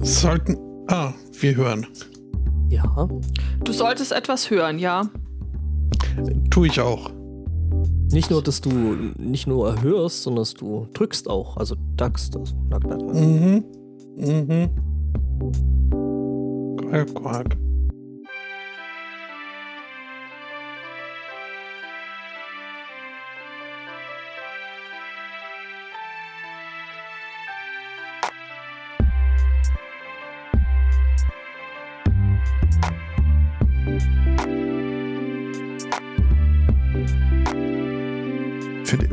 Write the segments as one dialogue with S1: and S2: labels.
S1: Sollten. Ah, wir hören.
S2: Ja.
S3: Du solltest etwas hören, ja.
S1: Tue ich auch.
S2: Nicht nur, dass du nicht nur erhörst, sondern dass du drückst auch. Also dackst. Also.
S1: Mhm. Mhm. Quack, quack.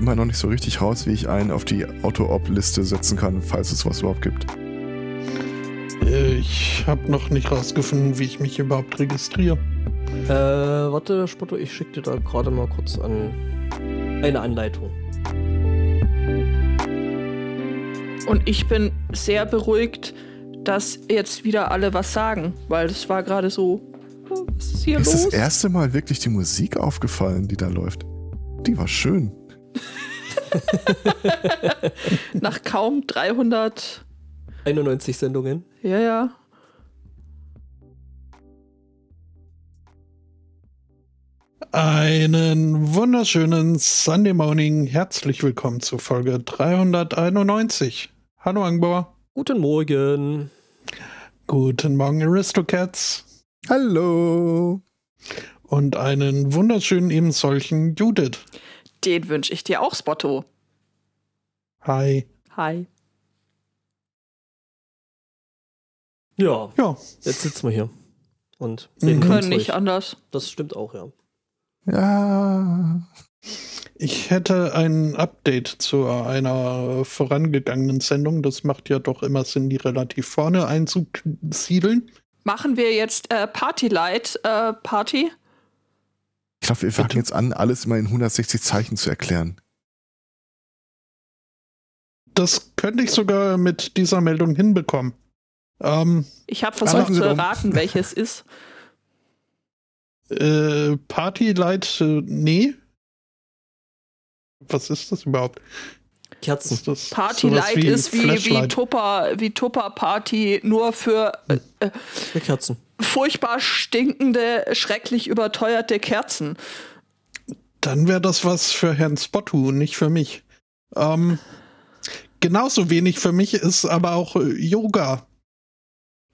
S4: Immer noch nicht so richtig raus, wie ich einen auf die Auto-Op-Liste setzen kann, falls es was überhaupt gibt.
S1: Äh, Ich habe noch nicht rausgefunden, wie ich mich überhaupt registriere.
S2: Äh, warte, Spotto, ich schicke dir da gerade mal kurz an eine Anleitung.
S3: Und ich bin sehr beruhigt, dass jetzt wieder alle was sagen, weil das war gerade so. Was ist hier
S4: Mir ist das
S3: los?
S4: erste Mal wirklich die Musik aufgefallen, die da läuft. Die war schön.
S3: Nach kaum 300.
S2: 91 Sendungen.
S3: Ja, ja.
S1: Einen wunderschönen Sunday Morning. Herzlich willkommen zu Folge 391. Hallo Angbor.
S2: Guten Morgen.
S1: Guten Morgen Aristocats.
S4: Hallo.
S1: Und einen wunderschönen eben solchen Judith.
S3: Den wünsche ich dir auch, Spotto.
S1: Hi.
S3: Hi.
S2: Ja,
S1: Ja,
S2: jetzt sitzen wir hier. Und
S1: Mhm.
S2: reden
S3: Können nicht anders.
S2: Das stimmt auch, ja.
S4: Ja.
S1: ich hätte ein Update zu einer vorangegangenen Sendung. Das macht ja doch immer Sinn, die relativ vorne einzusiedeln.
S3: Machen wir jetzt äh, Party Light äh, Party?
S4: Ich glaube, wir fangen jetzt an, alles immer in 160 Zeichen zu erklären.
S1: Das könnte ich sogar mit dieser Meldung hinbekommen. Ähm,
S3: Ich habe versucht zu erraten, welches ist.
S1: äh, Party Light, äh, nee. Was ist das überhaupt?
S2: Kerzen.
S1: Ist das
S3: Party
S1: sowas
S3: Light ist wie, wie
S1: Flashlight?
S3: Tupper, wie Tupper Party, nur für äh, äh,
S2: Für Kerzen.
S3: furchtbar stinkende, schrecklich überteuerte Kerzen.
S1: Dann wäre das was für Herrn Spottu, nicht für mich. Ähm, genauso wenig für mich ist aber auch äh, Yoga.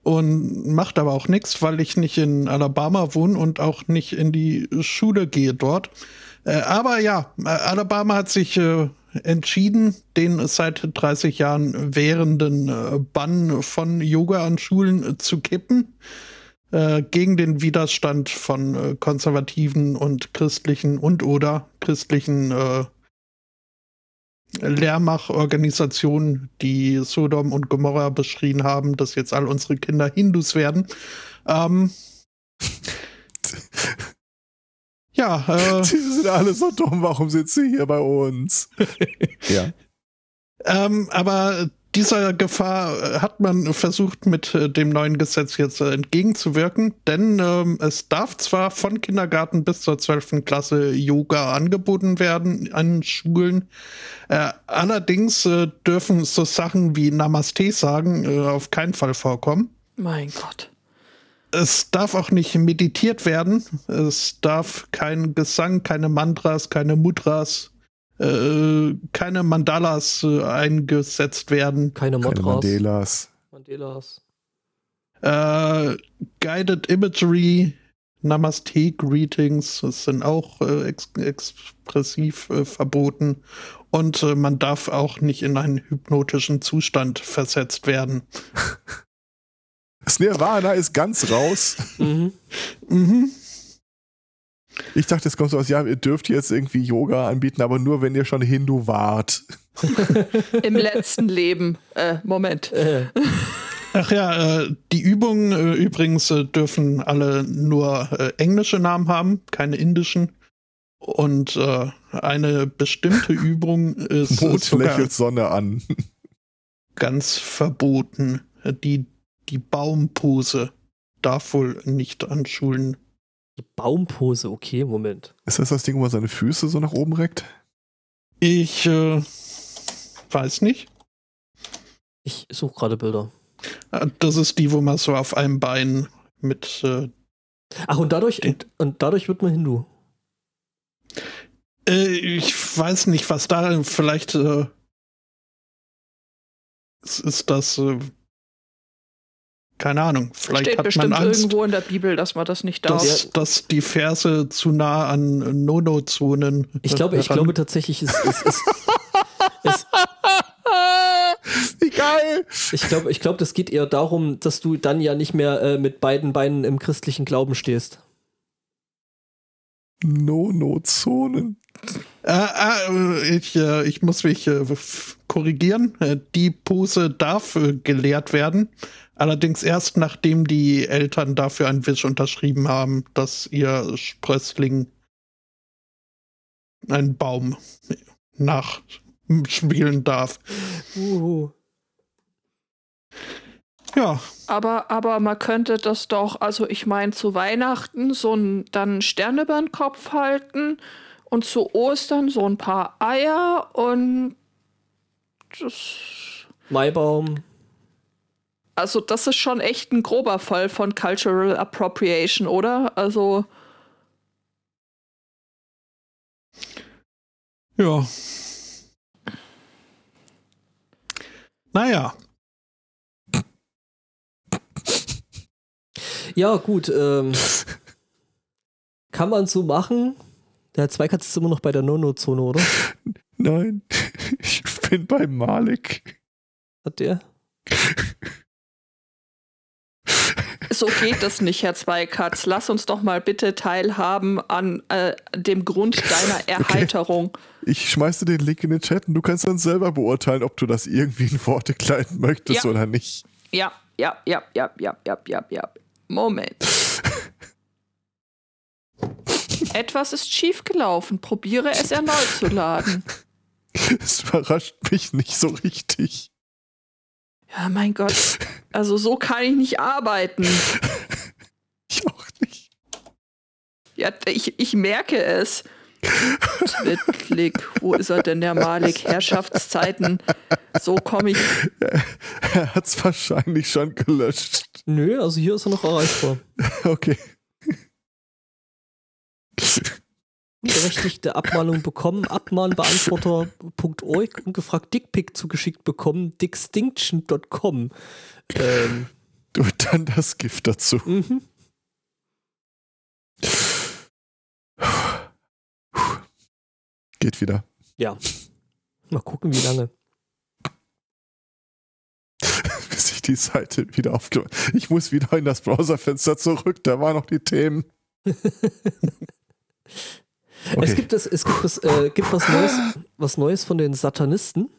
S1: Und macht aber auch nichts, weil ich nicht in Alabama wohne und auch nicht in die Schule gehe dort. Äh, aber ja, äh, Alabama hat sich äh, entschieden, den seit 30 Jahren währenden äh, Bann von Yoga an Schulen äh, zu kippen äh, gegen den Widerstand von konservativen und christlichen und oder christlichen Lehrmachorganisationen, die Sodom und Gomorra beschrien haben, dass jetzt all unsere Kinder Hindus werden. Ähm, ja, äh,
S4: Die sind alle so dumm, warum sind sie hier bei uns? ja.
S1: Ähm, aber dieser Gefahr äh, hat man versucht, mit äh, dem neuen Gesetz jetzt äh, entgegenzuwirken, denn ähm, es darf zwar von Kindergarten bis zur 12. Klasse Yoga angeboten werden an Schulen, äh, allerdings äh, dürfen so Sachen wie Namaste sagen äh, auf keinen Fall vorkommen.
S3: Mein Gott.
S1: Es darf auch nicht meditiert werden. Es darf kein Gesang, keine Mantras, keine Mudras, äh, keine Mandalas äh, eingesetzt werden.
S2: Keine
S4: Keine
S2: Modras.
S4: Mandelas.
S2: Mandelas.
S1: Äh, Guided Imagery, Namaste Greetings das sind auch äh, ex expressiv äh, verboten. Und äh, man darf auch nicht in einen hypnotischen Zustand versetzt werden.
S4: Das Nirvana ist ganz raus.
S2: Mhm.
S1: Mhm.
S4: Ich dachte, es kommt so aus, ja, ihr dürft jetzt irgendwie Yoga anbieten, aber nur, wenn ihr schon Hindu wart.
S3: Im letzten Leben. Äh, Moment.
S2: Äh,
S1: Ach ja, äh, die Übungen äh, übrigens äh, dürfen alle nur äh, englische Namen haben, keine indischen. Und äh, eine bestimmte Übung ist
S4: Mond lächelt Sonne an.
S1: ganz verboten. Die, die Baumpose darf wohl nicht an Schulen.
S2: die Baumpose, okay, Moment.
S4: Ist das das Ding, wo man seine Füße so nach oben reckt?
S1: Ich äh, weiß nicht.
S2: Ich suche gerade Bilder.
S1: Äh, Das ist die, wo man so auf einem Bein mit. Äh,
S2: Ach, und dadurch, und, und dadurch wird man Hindu.
S1: äh, ich weiß nicht, was da vielleicht. Äh, es ist das. Keine Ahnung. Vielleicht
S3: Steht
S1: hat
S3: bestimmt
S1: man Angst,
S3: irgendwo in der Bibel, dass man das nicht darf.
S1: dass, dass die Verse zu nah an Nono-Zonen.
S2: Ich glaube, ich glaube tatsächlich, es, es,
S4: Wie geil!
S2: ich glaube, ich glaube, das geht eher darum, dass du dann ja nicht mehr äh, mit beiden Beinen im christlichen Glauben stehst.
S4: No-No-Zonen.
S1: Äh, äh, ich, äh, ich muss mich äh, korrigieren. Äh, die Pose darf äh, gelehrt werden. Allerdings erst nachdem die Eltern dafür einen Wisch unterschrieben haben, dass ihr Sprössling einen Baum nachspielen darf.
S2: Uh.
S1: Ja,
S3: Aber, aber man könnte das doch, also ich meine, zu Weihnachten so ein, dann einen Stern über den Kopf halten und zu Ostern so ein paar Eier und das,
S2: Maibaum.
S3: Also das ist schon echt ein grober Fall von Cultural Appropriation, oder? Also
S1: ja. Naja,
S2: Ja, gut. Ähm, kann man so machen. Der Zweikatz ist immer noch bei der No-No-Zone, oder?
S4: Nein, ich bin bei Malik.
S2: Hat der?
S3: so geht das nicht, Herr Zweikatz. Lass uns doch mal bitte teilhaben an äh, dem Grund deiner Erheiterung.
S4: Ich schmeiße den Link in den Chat und du kannst dann selber beurteilen, ob du das irgendwie in Worte kleiden möchtest
S3: Ja.
S4: oder nicht.
S3: Ja, ja, ja, ja, ja, ja, ja, ja. Moment. Etwas ist schiefgelaufen. Probiere es erneut zu laden.
S4: Es überrascht mich nicht so richtig.
S3: Ja, mein Gott. Also so kann ich nicht arbeiten.
S4: Ich auch nicht.
S3: Ja, ich, ich merke es. Klick, wo ist er denn, der Malik? Herrschaftszeiten. So komme ich.
S4: Er hat es wahrscheinlich schon gelöscht.
S2: Nö, also hier ist er noch erreichbar.
S4: Okay.
S2: Berechtigte Abmahnung bekommen, abmahnbeantworter.org und gefragt Dickpick zugeschickt bekommen, dickstinction.com. Ähm,
S4: Und dann das Gift dazu.
S2: mhm.
S4: Geht wieder.
S2: Ja. Mal gucken, wie lange.
S4: Bis ich die Seite wieder aufgemacht Ich muss wieder in das Browserfenster zurück. Da waren noch die Themen.
S2: Es
S4: Okay.
S2: gibt, das, es gibt, was, äh, gibt was, Neues, was Neues von den Satanisten.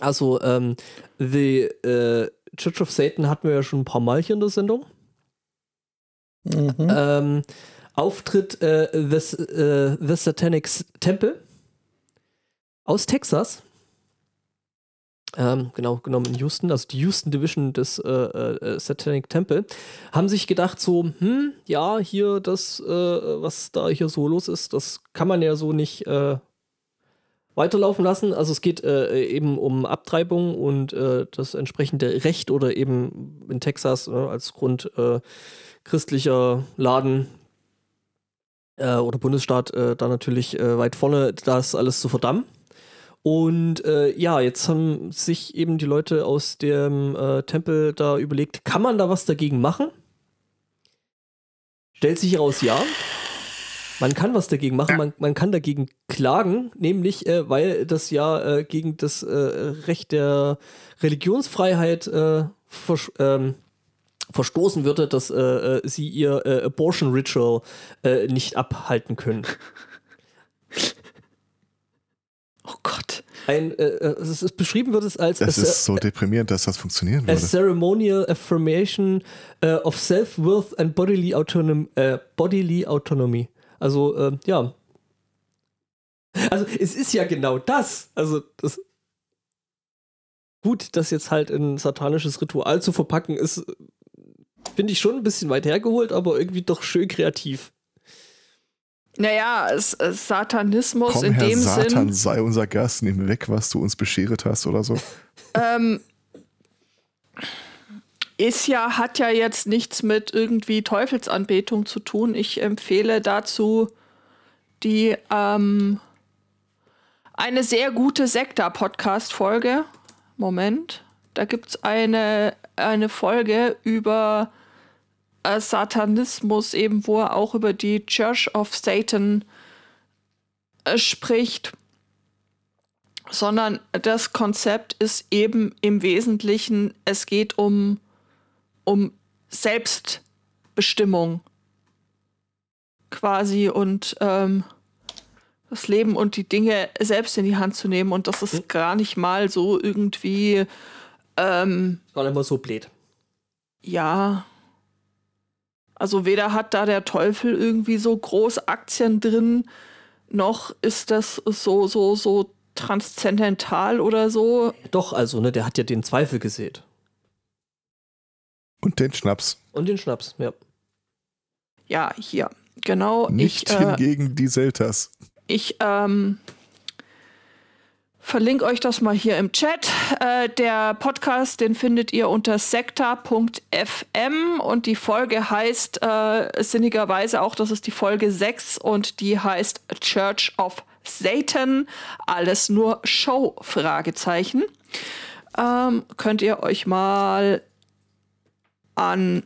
S2: Also, ähm, The äh, Church of Satan hatten wir ja schon ein paar Mal hier in der Sendung.
S1: mhm.
S2: Ähm, Auftritt äh, the, äh, the Satanic Temple aus Texas. Ähm, genau, genommen in Houston, also die Houston Division des äh, äh, Satanic Temple, haben sich gedacht so, hm, ja, hier das, äh, was da hier so los ist, das kann man ja so nicht äh, weiterlaufen lassen. Also es geht äh, eben um Abtreibung und äh, das entsprechende Recht oder eben in Texas äh, als Grund äh, christlicher Laden äh, oder Bundesstaat äh, da natürlich äh, weit vorne, das alles zu verdammen. Und äh, ja, jetzt haben sich eben die Leute aus dem äh, Tempel da überlegt, kann man da was dagegen machen? Stellt sich heraus, ja. Man kann was dagegen machen, man, man kann dagegen klagen, nämlich äh, weil das ja äh, gegen das äh, Recht der Religionsfreiheit äh, versch ähm, verstoßen würde, dass sie ihr Abortion Ritual nicht abhalten können.
S3: Oh Gott.
S2: Ein, äh, äh, es ist beschrieben wird es als a,
S4: ist so deprimierend, dass das funktionieren
S2: a
S4: würde.
S2: ceremonial affirmation äh, of self-worth and bodily, autonom äh, bodily autonomy. Also, äh, ja. Also, es ist ja genau das. Also, das. Gut, das jetzt halt in ein satanisches Ritual zu verpacken, ist, finde ich schon ein bisschen weit hergeholt, aber irgendwie doch schön kreativ.
S3: Naja, es, es Satanismus
S4: Komm,
S3: in
S4: Herr
S3: dem
S4: Satan,
S3: Sinn.
S4: sei unser Gast, nimm weg, was du uns bescheret hast oder so.
S3: Ähm, ist ja, hat ja jetzt nichts mit irgendwie Teufelsanbetung zu tun. Ich empfehle dazu die ähm, eine sehr gute Sekta-Podcast-Folge. Moment. Da gibt es eine, eine Folge über äh, Satanismus, eben wo er auch über die Church of Satan äh, spricht. Sondern das Konzept ist eben im Wesentlichen, es geht um um Selbstbestimmung quasi und ähm, das Leben und die Dinge selbst in die Hand zu nehmen. Und das ist hm. gar nicht mal so irgendwie. Ähm,
S2: gar nicht mal so blöd.
S3: Ja. Also weder hat da der Teufel irgendwie so groß Aktien drin, noch ist das so, so, so transzendental oder so.
S2: Doch, also, ne, der hat ja den Zweifel gesät.
S4: Und den Schnaps.
S2: Und den Schnaps, ja.
S3: Ja, hier. Genau.
S4: Nicht ich, äh, hingegen die Seltas.
S3: Ich ähm, verlinke euch das mal hier im Chat. Äh, der Podcast, den findet ihr unter sekta.fm und die Folge heißt äh, sinnigerweise auch, das ist die Folge 6 und die heißt Church of Satan. Alles nur Show? Fragezeichen. Ähm, könnt ihr euch mal anhören.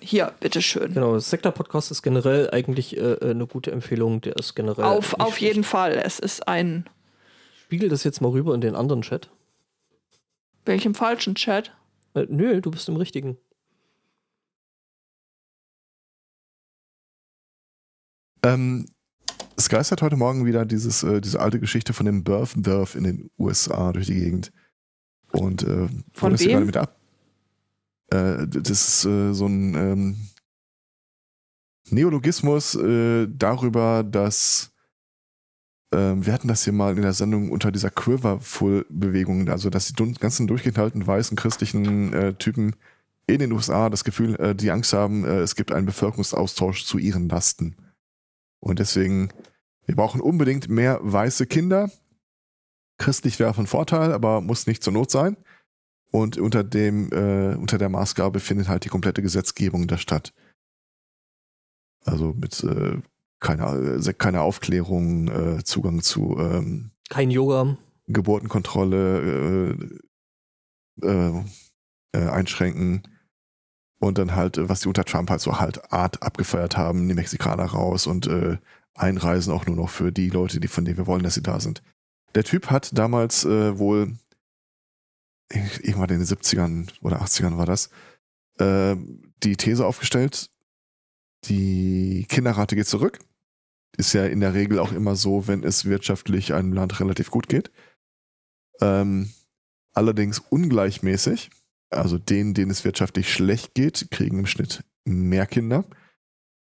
S3: Hier, bitteschön.
S2: Genau, Sektor-Podcast ist generell eigentlich äh, äh, eine gute Empfehlung. Der ist generell.
S3: Auf, auf jeden Fall. Es ist ein.
S2: Spiegel das jetzt mal rüber in den anderen Chat.
S3: Welchem falschen Chat?
S2: Äh, nö, du bist im richtigen.
S4: Ähm, es geistert heute Morgen wieder dieses, äh, diese alte Geschichte von dem Birth Birth in den USA durch die Gegend. Und äh,
S3: von wem?
S4: Mit ab äh, das ist äh, so ein ähm, Neologismus äh, darüber, dass ähm, wir hatten das hier mal in der Sendung unter dieser Quiverful-Bewegung, also dass die ganzen durchgeknallten weißen christlichen äh, Typen in den USA das Gefühl, äh, die Angst haben, äh, es gibt einen Bevölkerungsaustausch zu ihren Lasten. Und deswegen, wir brauchen unbedingt mehr weiße Kinder. Christlich wäre von Vorteil, aber muss nicht zur Not sein. Und unter dem, äh, unter der Maßgabe findet halt die komplette Gesetzgebung der Stadt. Also mit keiner, äh, keiner Aufklärung, äh, Zugang zu ähm,
S2: kein Yoga,
S4: Geburtenkontrolle äh, äh, äh, einschränken und dann halt, äh, was die unter Trump halt so halt Art abgefeiert haben, die Mexikaner raus und einreisen auch nur noch für die Leute, die von denen wir wollen, dass sie da sind. Der Typ hat damals wohl irgendwann in den 70ern oder 80ern war das, die These aufgestellt, die Kinderrate geht zurück. Ist ja in der Regel auch immer so, wenn es wirtschaftlich einem Land relativ gut geht. Ähm, allerdings ungleichmäßig. Also denen, denen es wirtschaftlich schlecht geht, kriegen im Schnitt mehr Kinder.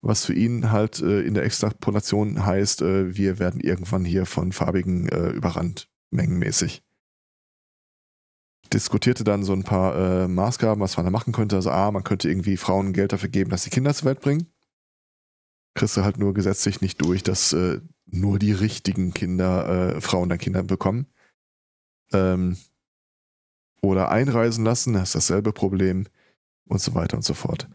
S4: Was für ihn halt äh, in der Extrapolation heißt, äh, wir werden irgendwann hier von Farbigen äh, überrannt, mengenmäßig diskutierte dann so ein paar äh, Maßgaben, was man da machen könnte. Also A, man könnte irgendwie Frauen Geld dafür geben, dass sie Kinder zur Welt bringen. Kriegst du halt nur gesetzlich nicht durch, dass äh, nur die richtigen Kinder, äh, Frauen dann Kinder bekommen. Ähm, oder einreisen lassen, das ist dasselbe Problem und so weiter und so fort.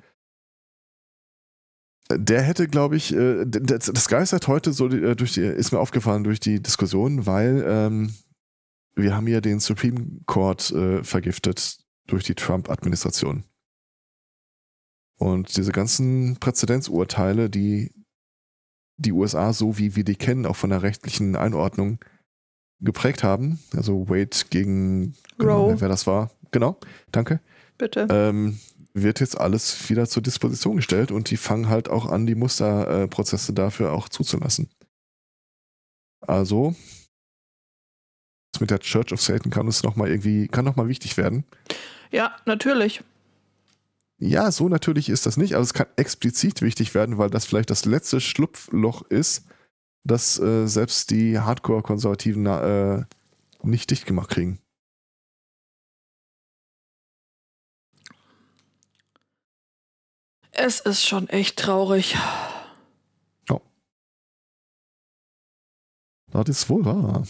S4: Der hätte, glaube ich, äh, das, das geistert heute so äh, durch die, ist mir aufgefallen durch die Diskussion, weil ähm, wir haben ja den Supreme Court äh, vergiftet durch die Trump-Administration. Und diese ganzen Präzedenzurteile, die die USA so wie wir die kennen, auch von der rechtlichen Einordnung geprägt haben, also Wade gegen genau, wer das war, genau, danke.
S3: Bitte.
S4: Ähm, wird jetzt alles wieder zur Disposition gestellt und die fangen halt auch an, die Musterprozesse äh, dafür auch zuzulassen. Also, mit der Church of Satan kann es noch mal irgendwie, kann noch mal wichtig werden.
S3: Ja, natürlich.
S4: Ja, so natürlich ist das nicht, aber es kann explizit wichtig werden, weil das vielleicht das letzte Schlupfloch ist, das äh, selbst die Hardcore-Konservativen äh, nicht dicht gemacht kriegen.
S3: Es ist schon echt traurig.
S4: Oh. Das ist wohl wahr.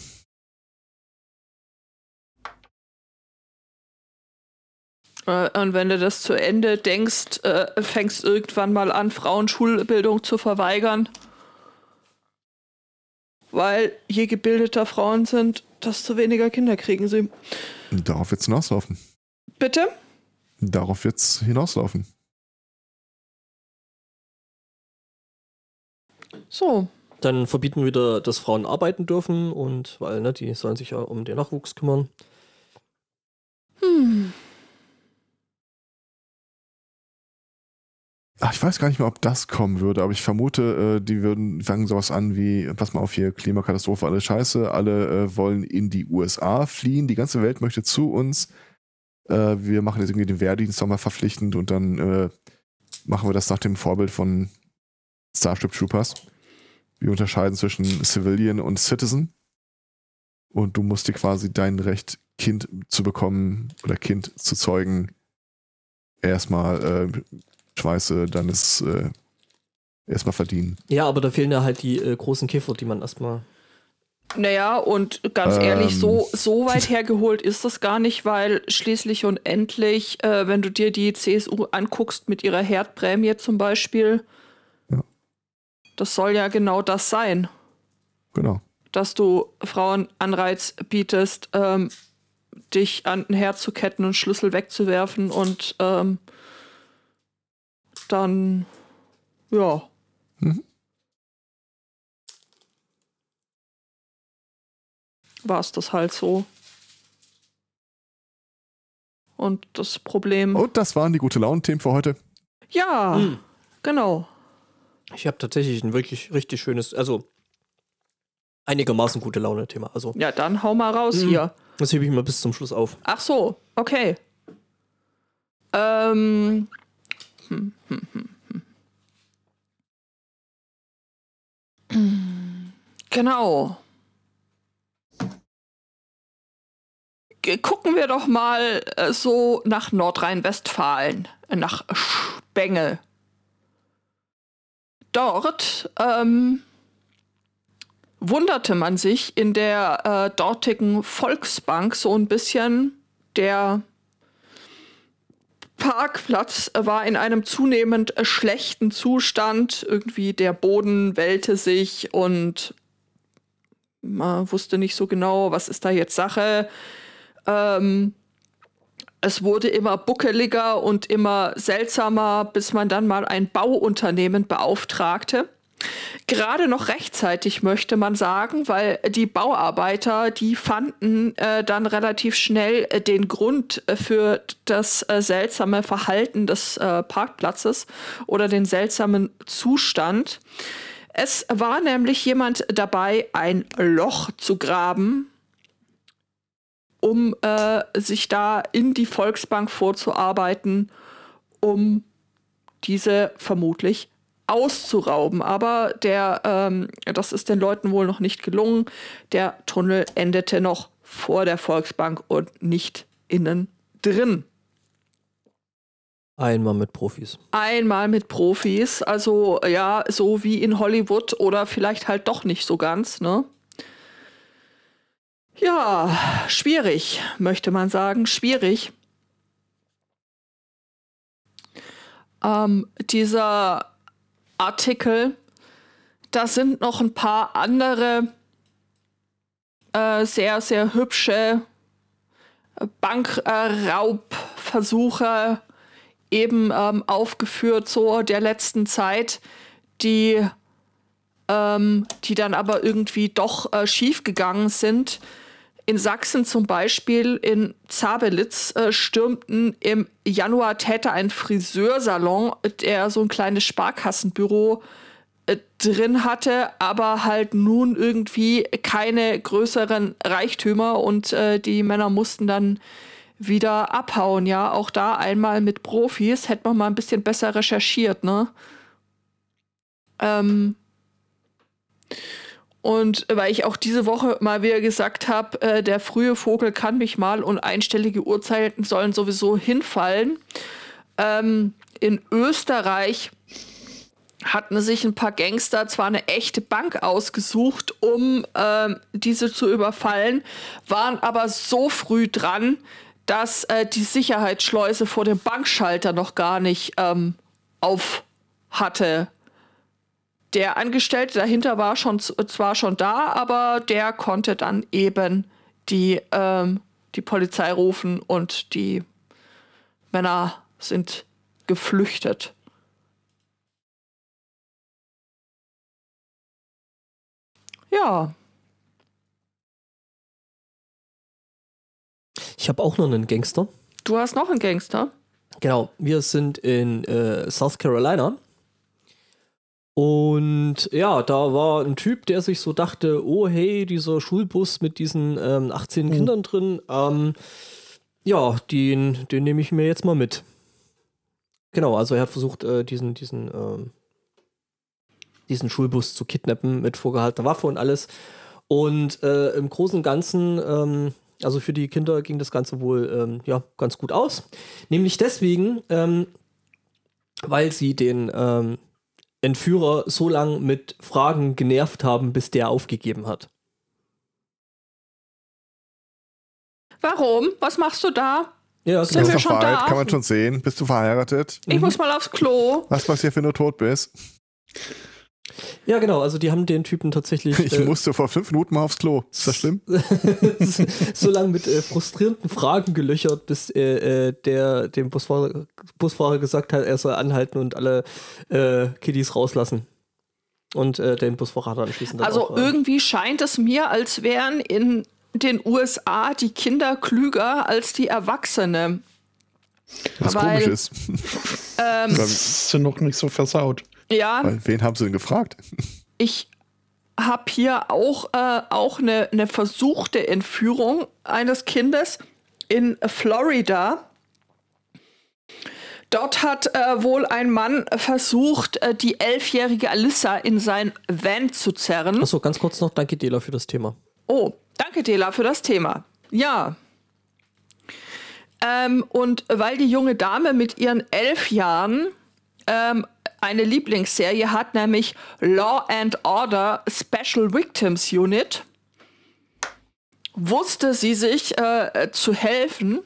S3: Und wenn du das zu Ende denkst, äh, fängst irgendwann mal an, Frauen Schulbildung zu verweigern. Weil je gebildeter Frauen sind, desto weniger Kinder kriegen sie.
S4: Darauf wird es hinauslaufen.
S3: Bitte?
S4: Darauf wird es hinauslaufen.
S3: So.
S2: Dann verbieten wir wieder, dass Frauen arbeiten dürfen und weil, ne, die sollen sich ja um den Nachwuchs kümmern.
S3: Hm.
S4: Ach, ich weiß gar nicht mehr, ob das kommen würde, aber ich vermute, äh, die würden fangen sowas an wie, pass mal auf hier, Klimakatastrophe, alle scheiße, alle äh, wollen in die USA fliehen, die ganze Welt möchte zu uns. Äh, wir machen jetzt irgendwie den Wehrdienst nochmal verpflichtend und dann äh, machen wir das nach dem Vorbild von Starship Troopers. Wir unterscheiden zwischen Civilian und Citizen. Und du musst dir quasi dein Recht, Kind zu bekommen oder Kind zu zeugen, erstmal äh, Schweiße deines äh, erstmal verdienen.
S2: Ja, aber da fehlen ja halt die äh, großen Käfer, die man erstmal.
S3: Naja, und ganz
S4: Ähm.
S3: ehrlich, so, so weit hergeholt ist das gar nicht, weil schließlich und endlich, äh, wenn du dir die CSU anguckst mit ihrer Herdprämie zum Beispiel,
S4: Ja.
S3: das soll ja genau das sein,
S4: Genau.
S3: dass du Frauen Anreiz bietest, ähm, dich an den Herd zu ketten und Schlüssel wegzuwerfen und ähm, dann, ja.
S4: Mhm.
S3: War es das halt so. Und das Problem.
S4: Und das waren die gute Laune-Themen für heute.
S3: Ja,
S2: Hm.
S3: genau.
S2: Ich habe tatsächlich ein wirklich richtig schönes, also einigermaßen gute Laune-Thema. Also,
S3: Ja, dann hau mal raus
S2: Mhm.
S3: hier.
S2: das hebe ich mal bis zum Schluss auf.
S3: Ach so, okay. Ähm. Genau. Ge- Gucken wir doch mal äh, so nach Nordrhein-Westfalen, nach Spenge. Dort ähm, wunderte man sich in der äh, dortigen Volksbank so ein bisschen. Der Parkplatz war in einem zunehmend schlechten Zustand. Irgendwie der Boden wellte sich und man wusste nicht so genau, was ist da jetzt Sache. Ähm, es wurde immer buckeliger und immer seltsamer, bis man dann mal ein Bauunternehmen beauftragte. Gerade noch rechtzeitig möchte man sagen, weil die Bauarbeiter, die fanden äh, dann relativ schnell äh, den Grund äh, für das äh, seltsame Verhalten des äh, Parkplatzes oder den seltsamen Zustand. Es war nämlich jemand dabei, ein Loch zu graben, um äh, sich da in die Volksbank vorzuarbeiten, um diese vermutlich auszurauben. Aber der, ähm, das ist den Leuten wohl noch nicht gelungen. Der Tunnel endete noch vor der Volksbank und nicht innen drin.
S2: Einmal mit Profis.
S3: Einmal mit Profis, also ja, so wie in Hollywood oder vielleicht halt doch nicht so ganz, ne? Ja, schwierig, möchte man sagen, schwierig. Ähm, dieser Artikel, da sind noch ein paar andere äh, sehr, sehr hübsche Bankraubversuche eben ähm, aufgeführt, so der letzten Zeit, die, ähm, die dann aber irgendwie doch äh, schiefgegangen sind. In Sachsen zum Beispiel, in Zabelitz, äh, stürmten im Januar Täter ein Friseursalon, der so ein kleines Sparkassenbüro äh, drin hatte, aber halt nun irgendwie keine größeren Reichtümer und äh, die Männer mussten dann wieder abhauen, ja. Auch da einmal mit Profis hätte man mal ein bisschen besser recherchiert, ne? Ähm und weil ich auch diese Woche mal wieder gesagt habe, äh, der frühe Vogel kann mich mal und einstellige Uhrzeiten sollen sowieso hinfallen. Ähm, in Österreich hatten sich ein paar Gangster zwar eine echte Bank ausgesucht, um ähm, diese zu überfallen, waren aber so früh dran, dass äh, die Sicherheitsschleuse vor dem Bankschalter noch gar nicht ähm, auf hatte. Der Angestellte dahinter war schon zwar schon da, aber der konnte dann eben die, ähm, die Polizei rufen und die Männer sind geflüchtet. Ja.
S2: Ich habe auch noch einen Gangster.
S3: Du hast noch einen Gangster?
S2: Genau, wir sind in äh, South Carolina. Und ja, da war ein Typ, der sich so dachte, oh hey, dieser Schulbus mit diesen ähm, 18 mhm. Kindern drin, ähm, ja, den, den nehme ich mir jetzt mal mit. Genau, also er hat versucht, äh, diesen, diesen, ähm, diesen Schulbus zu kidnappen mit vorgehaltener Waffe und alles. Und äh, im Großen und Ganzen, ähm, also für die Kinder ging das Ganze wohl ähm, ja, ganz gut aus. Nämlich deswegen, ähm, weil sie den ähm, Entführer so lange mit Fragen genervt haben, bis der aufgegeben hat.
S3: Warum? Was machst du da?
S4: Ja, Sind genau. wir schon da? Kann man schon sehen. Bist du verheiratet?
S3: Ich mhm. muss mal aufs Klo.
S4: Was passiert, wenn du tot bist?
S2: Ja, genau, also die haben den Typen tatsächlich.
S4: Ich äh, musste vor fünf Minuten mal aufs Klo. Ist das schlimm?
S2: so lange mit äh, frustrierenden Fragen gelöchert, bis äh, äh, der dem Busfahrer, Busfahrer gesagt hat, er soll anhalten und alle äh, Kiddies rauslassen. Und äh, den Busfahrer hat anschließend dann
S3: Also
S2: auch,
S3: irgendwie scheint es mir, als wären in den USA die Kinder klüger als die Erwachsene.
S4: Was Weil, komisch ist.
S1: Ähm, das ist noch nicht so versaut.
S3: Ja.
S4: Weil, wen haben sie denn gefragt?
S3: Ich habe hier auch, äh, auch eine, eine versuchte Entführung eines Kindes in Florida. Dort hat äh, wohl ein Mann versucht, äh, die elfjährige Alyssa in sein Van zu zerren.
S2: Achso, ganz kurz noch, danke Dela für das Thema.
S3: Oh, danke Dela für das Thema. Ja. Ähm, und weil die junge Dame mit ihren elf Jahren ähm, eine Lieblingsserie hat, nämlich Law and Order Special Victims Unit, wusste sie sich äh, zu helfen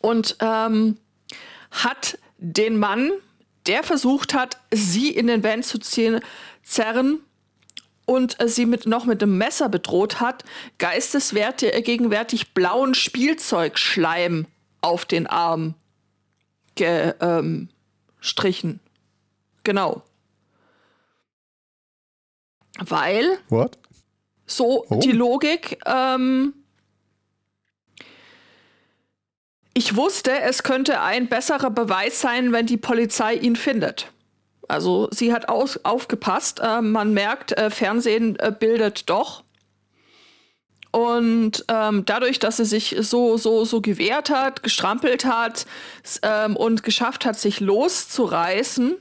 S3: und ähm, hat den Mann, der versucht hat, sie in den Van zu ziehen, zerren und äh, sie mit, noch mit einem Messer bedroht hat, geisteswerte äh, gegenwärtig blauen Spielzeugschleim auf den Arm gestrichen. Ähm, Genau. Weil.
S4: What?
S3: So oh. die Logik. Ähm, ich wusste, es könnte ein besserer Beweis sein, wenn die Polizei ihn findet. Also sie hat aus, aufgepasst. Äh, man merkt, äh, Fernsehen äh, bildet doch. Und ähm, dadurch, dass sie sich so, so, so gewehrt hat, gestrampelt hat ähm, und geschafft hat, sich loszureißen,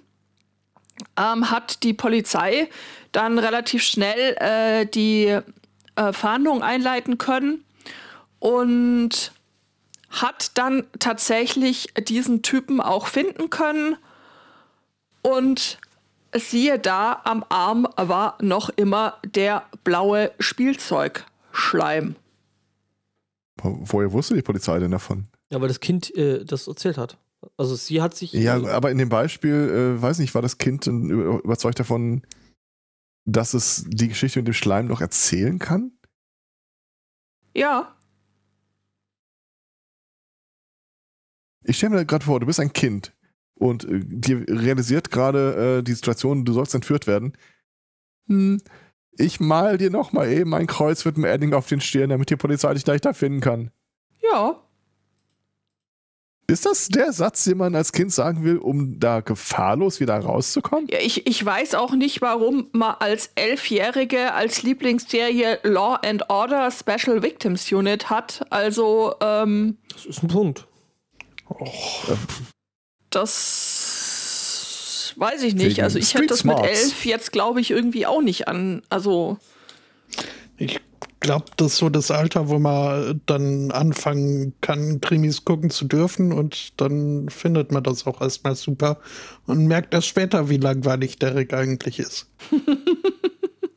S3: ähm, hat die Polizei dann relativ schnell äh, die äh, Fahndung einleiten können und hat dann tatsächlich diesen Typen auch finden können. Und siehe da, am Arm war noch immer der blaue Spielzeugschleim.
S4: Woher wusste die Polizei denn davon?
S2: Ja, weil das Kind äh, das erzählt hat. Also sie hat sich.
S4: Ja, aber in dem Beispiel, äh, weiß nicht, war das Kind überzeugt davon, dass es die Geschichte mit dem Schleim noch erzählen kann?
S3: Ja.
S4: Ich stelle mir gerade vor, du bist ein Kind und äh, dir realisiert gerade äh, die Situation, du sollst entführt werden. Hm, ich mal dir noch mal eben ein Kreuz mit einem Edding auf den Stirn, damit die Polizei dich leichter finden kann.
S3: Ja.
S4: Ist das der Satz, den man als Kind sagen will, um da gefahrlos wieder rauszukommen?
S3: Ja, ich, ich weiß auch nicht, warum man als Elfjährige als Lieblingsserie Law and Order Special Victims Unit hat. Also, ähm,
S2: Das ist ein Punkt.
S3: Oh. Das weiß ich nicht. Also ich hätte das mit elf jetzt, glaube ich, irgendwie auch nicht an. Also.
S1: Ich glaube, das ist so das Alter, wo man dann anfangen kann, Krimis gucken zu dürfen und dann findet man das auch erstmal super und merkt erst später, wie langweilig der Rick eigentlich ist.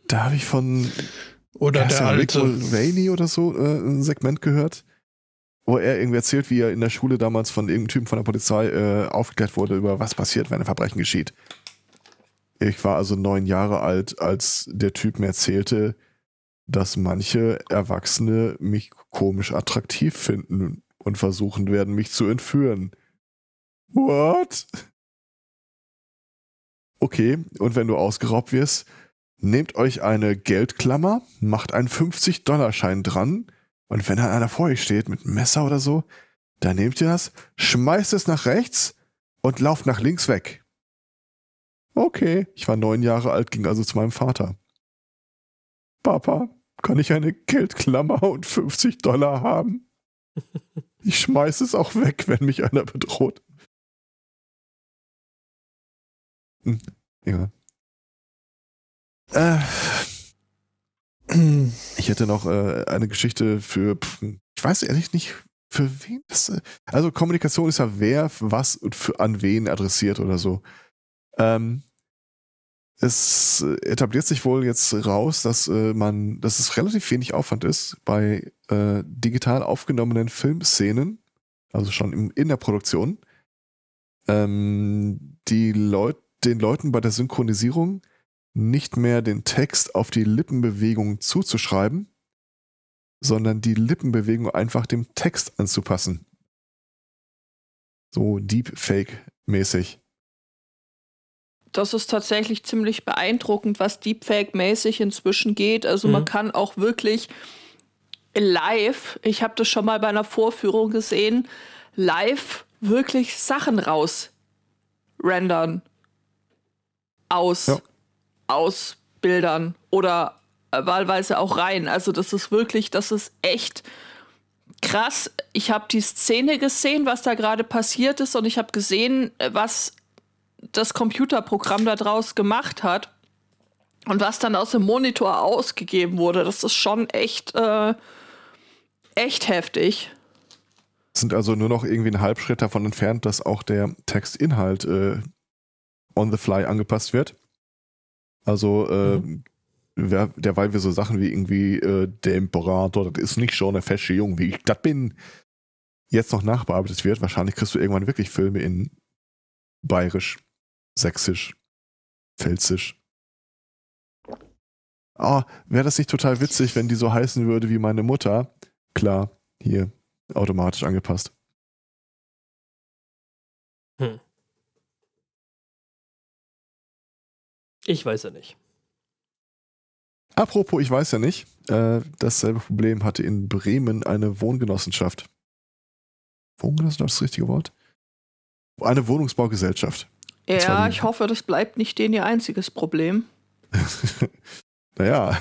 S4: da habe ich von
S1: oder der alte
S4: Rainey oder so äh, ein Segment gehört. wo er irgendwie erzählt, wie er in der Schule damals von irgendeinem Typen von der Polizei äh, aufgeklärt wurde über was passiert, wenn ein Verbrechen geschieht. Ich war also neun Jahre alt, als der Typ mir erzählte, dass manche Erwachsene mich komisch attraktiv finden und versuchen werden, mich zu entführen. What? Okay, und wenn du ausgeraubt wirst, nehmt euch eine Geldklammer, macht einen 50-Dollar-Schein dran und wenn dann einer vor euch steht mit Messer oder so, dann nehmt ihr das, schmeißt es nach rechts und lauft nach links weg. Okay, ich war neun Jahre alt, ging also zu meinem Vater. Papa, kann ich eine Geldklammer und 50 Dollar haben? Ich schmeiß es auch weg, wenn mich einer bedroht. Hm, ja. Äh, ich hätte noch äh, eine Geschichte für, ich weiß ehrlich nicht, für wen das. Äh, also Kommunikation ist ja wer, was und für, an wen adressiert oder so. Ähm, es etabliert sich wohl jetzt raus, dass äh, man, dass es relativ wenig Aufwand ist bei äh, digital aufgenommenen Filmszenen, also schon im, in der Produktion, ähm, die Leut, den Leuten bei der Synchronisierung nicht mehr den Text auf die Lippenbewegung zuzuschreiben, sondern die Lippenbewegung einfach dem Text anzupassen. So Deepfake-mäßig.
S3: Das ist tatsächlich ziemlich beeindruckend, was Deepfake-mäßig inzwischen geht. Also mhm. man kann auch wirklich live, ich habe das schon mal bei einer Vorführung gesehen, live wirklich Sachen raus rendern. Aus. Ja aus Bildern oder wahlweise auch rein. Also das ist wirklich, das ist echt krass. Ich habe die Szene gesehen, was da gerade passiert ist und ich habe gesehen, was das Computerprogramm da draus gemacht hat und was dann aus dem Monitor ausgegeben wurde. Das ist schon echt, äh, echt heftig.
S4: Sind also nur noch irgendwie ein Halbschritt davon entfernt, dass auch der Textinhalt äh, on the fly angepasst wird. Also, äh, mhm. wer, derweil wir so Sachen wie irgendwie äh, der Imperator, das ist nicht schon eine fesche Jung, wie ich das bin, jetzt noch nachbearbeitet wird. Wahrscheinlich kriegst du irgendwann wirklich Filme in Bayerisch, Sächsisch, Pfälzisch. Ah, wäre das nicht total witzig, wenn die so heißen würde wie meine Mutter? Klar, hier, automatisch angepasst. Hm.
S2: Ich weiß ja nicht.
S4: Apropos, ich weiß ja nicht, äh, dasselbe Problem hatte in Bremen eine Wohngenossenschaft. Wohngenossenschaft ist das richtige Wort? Eine Wohnungsbaugesellschaft.
S3: Ja, ich hoffe, das bleibt nicht denen ihr einziges Problem.
S4: naja.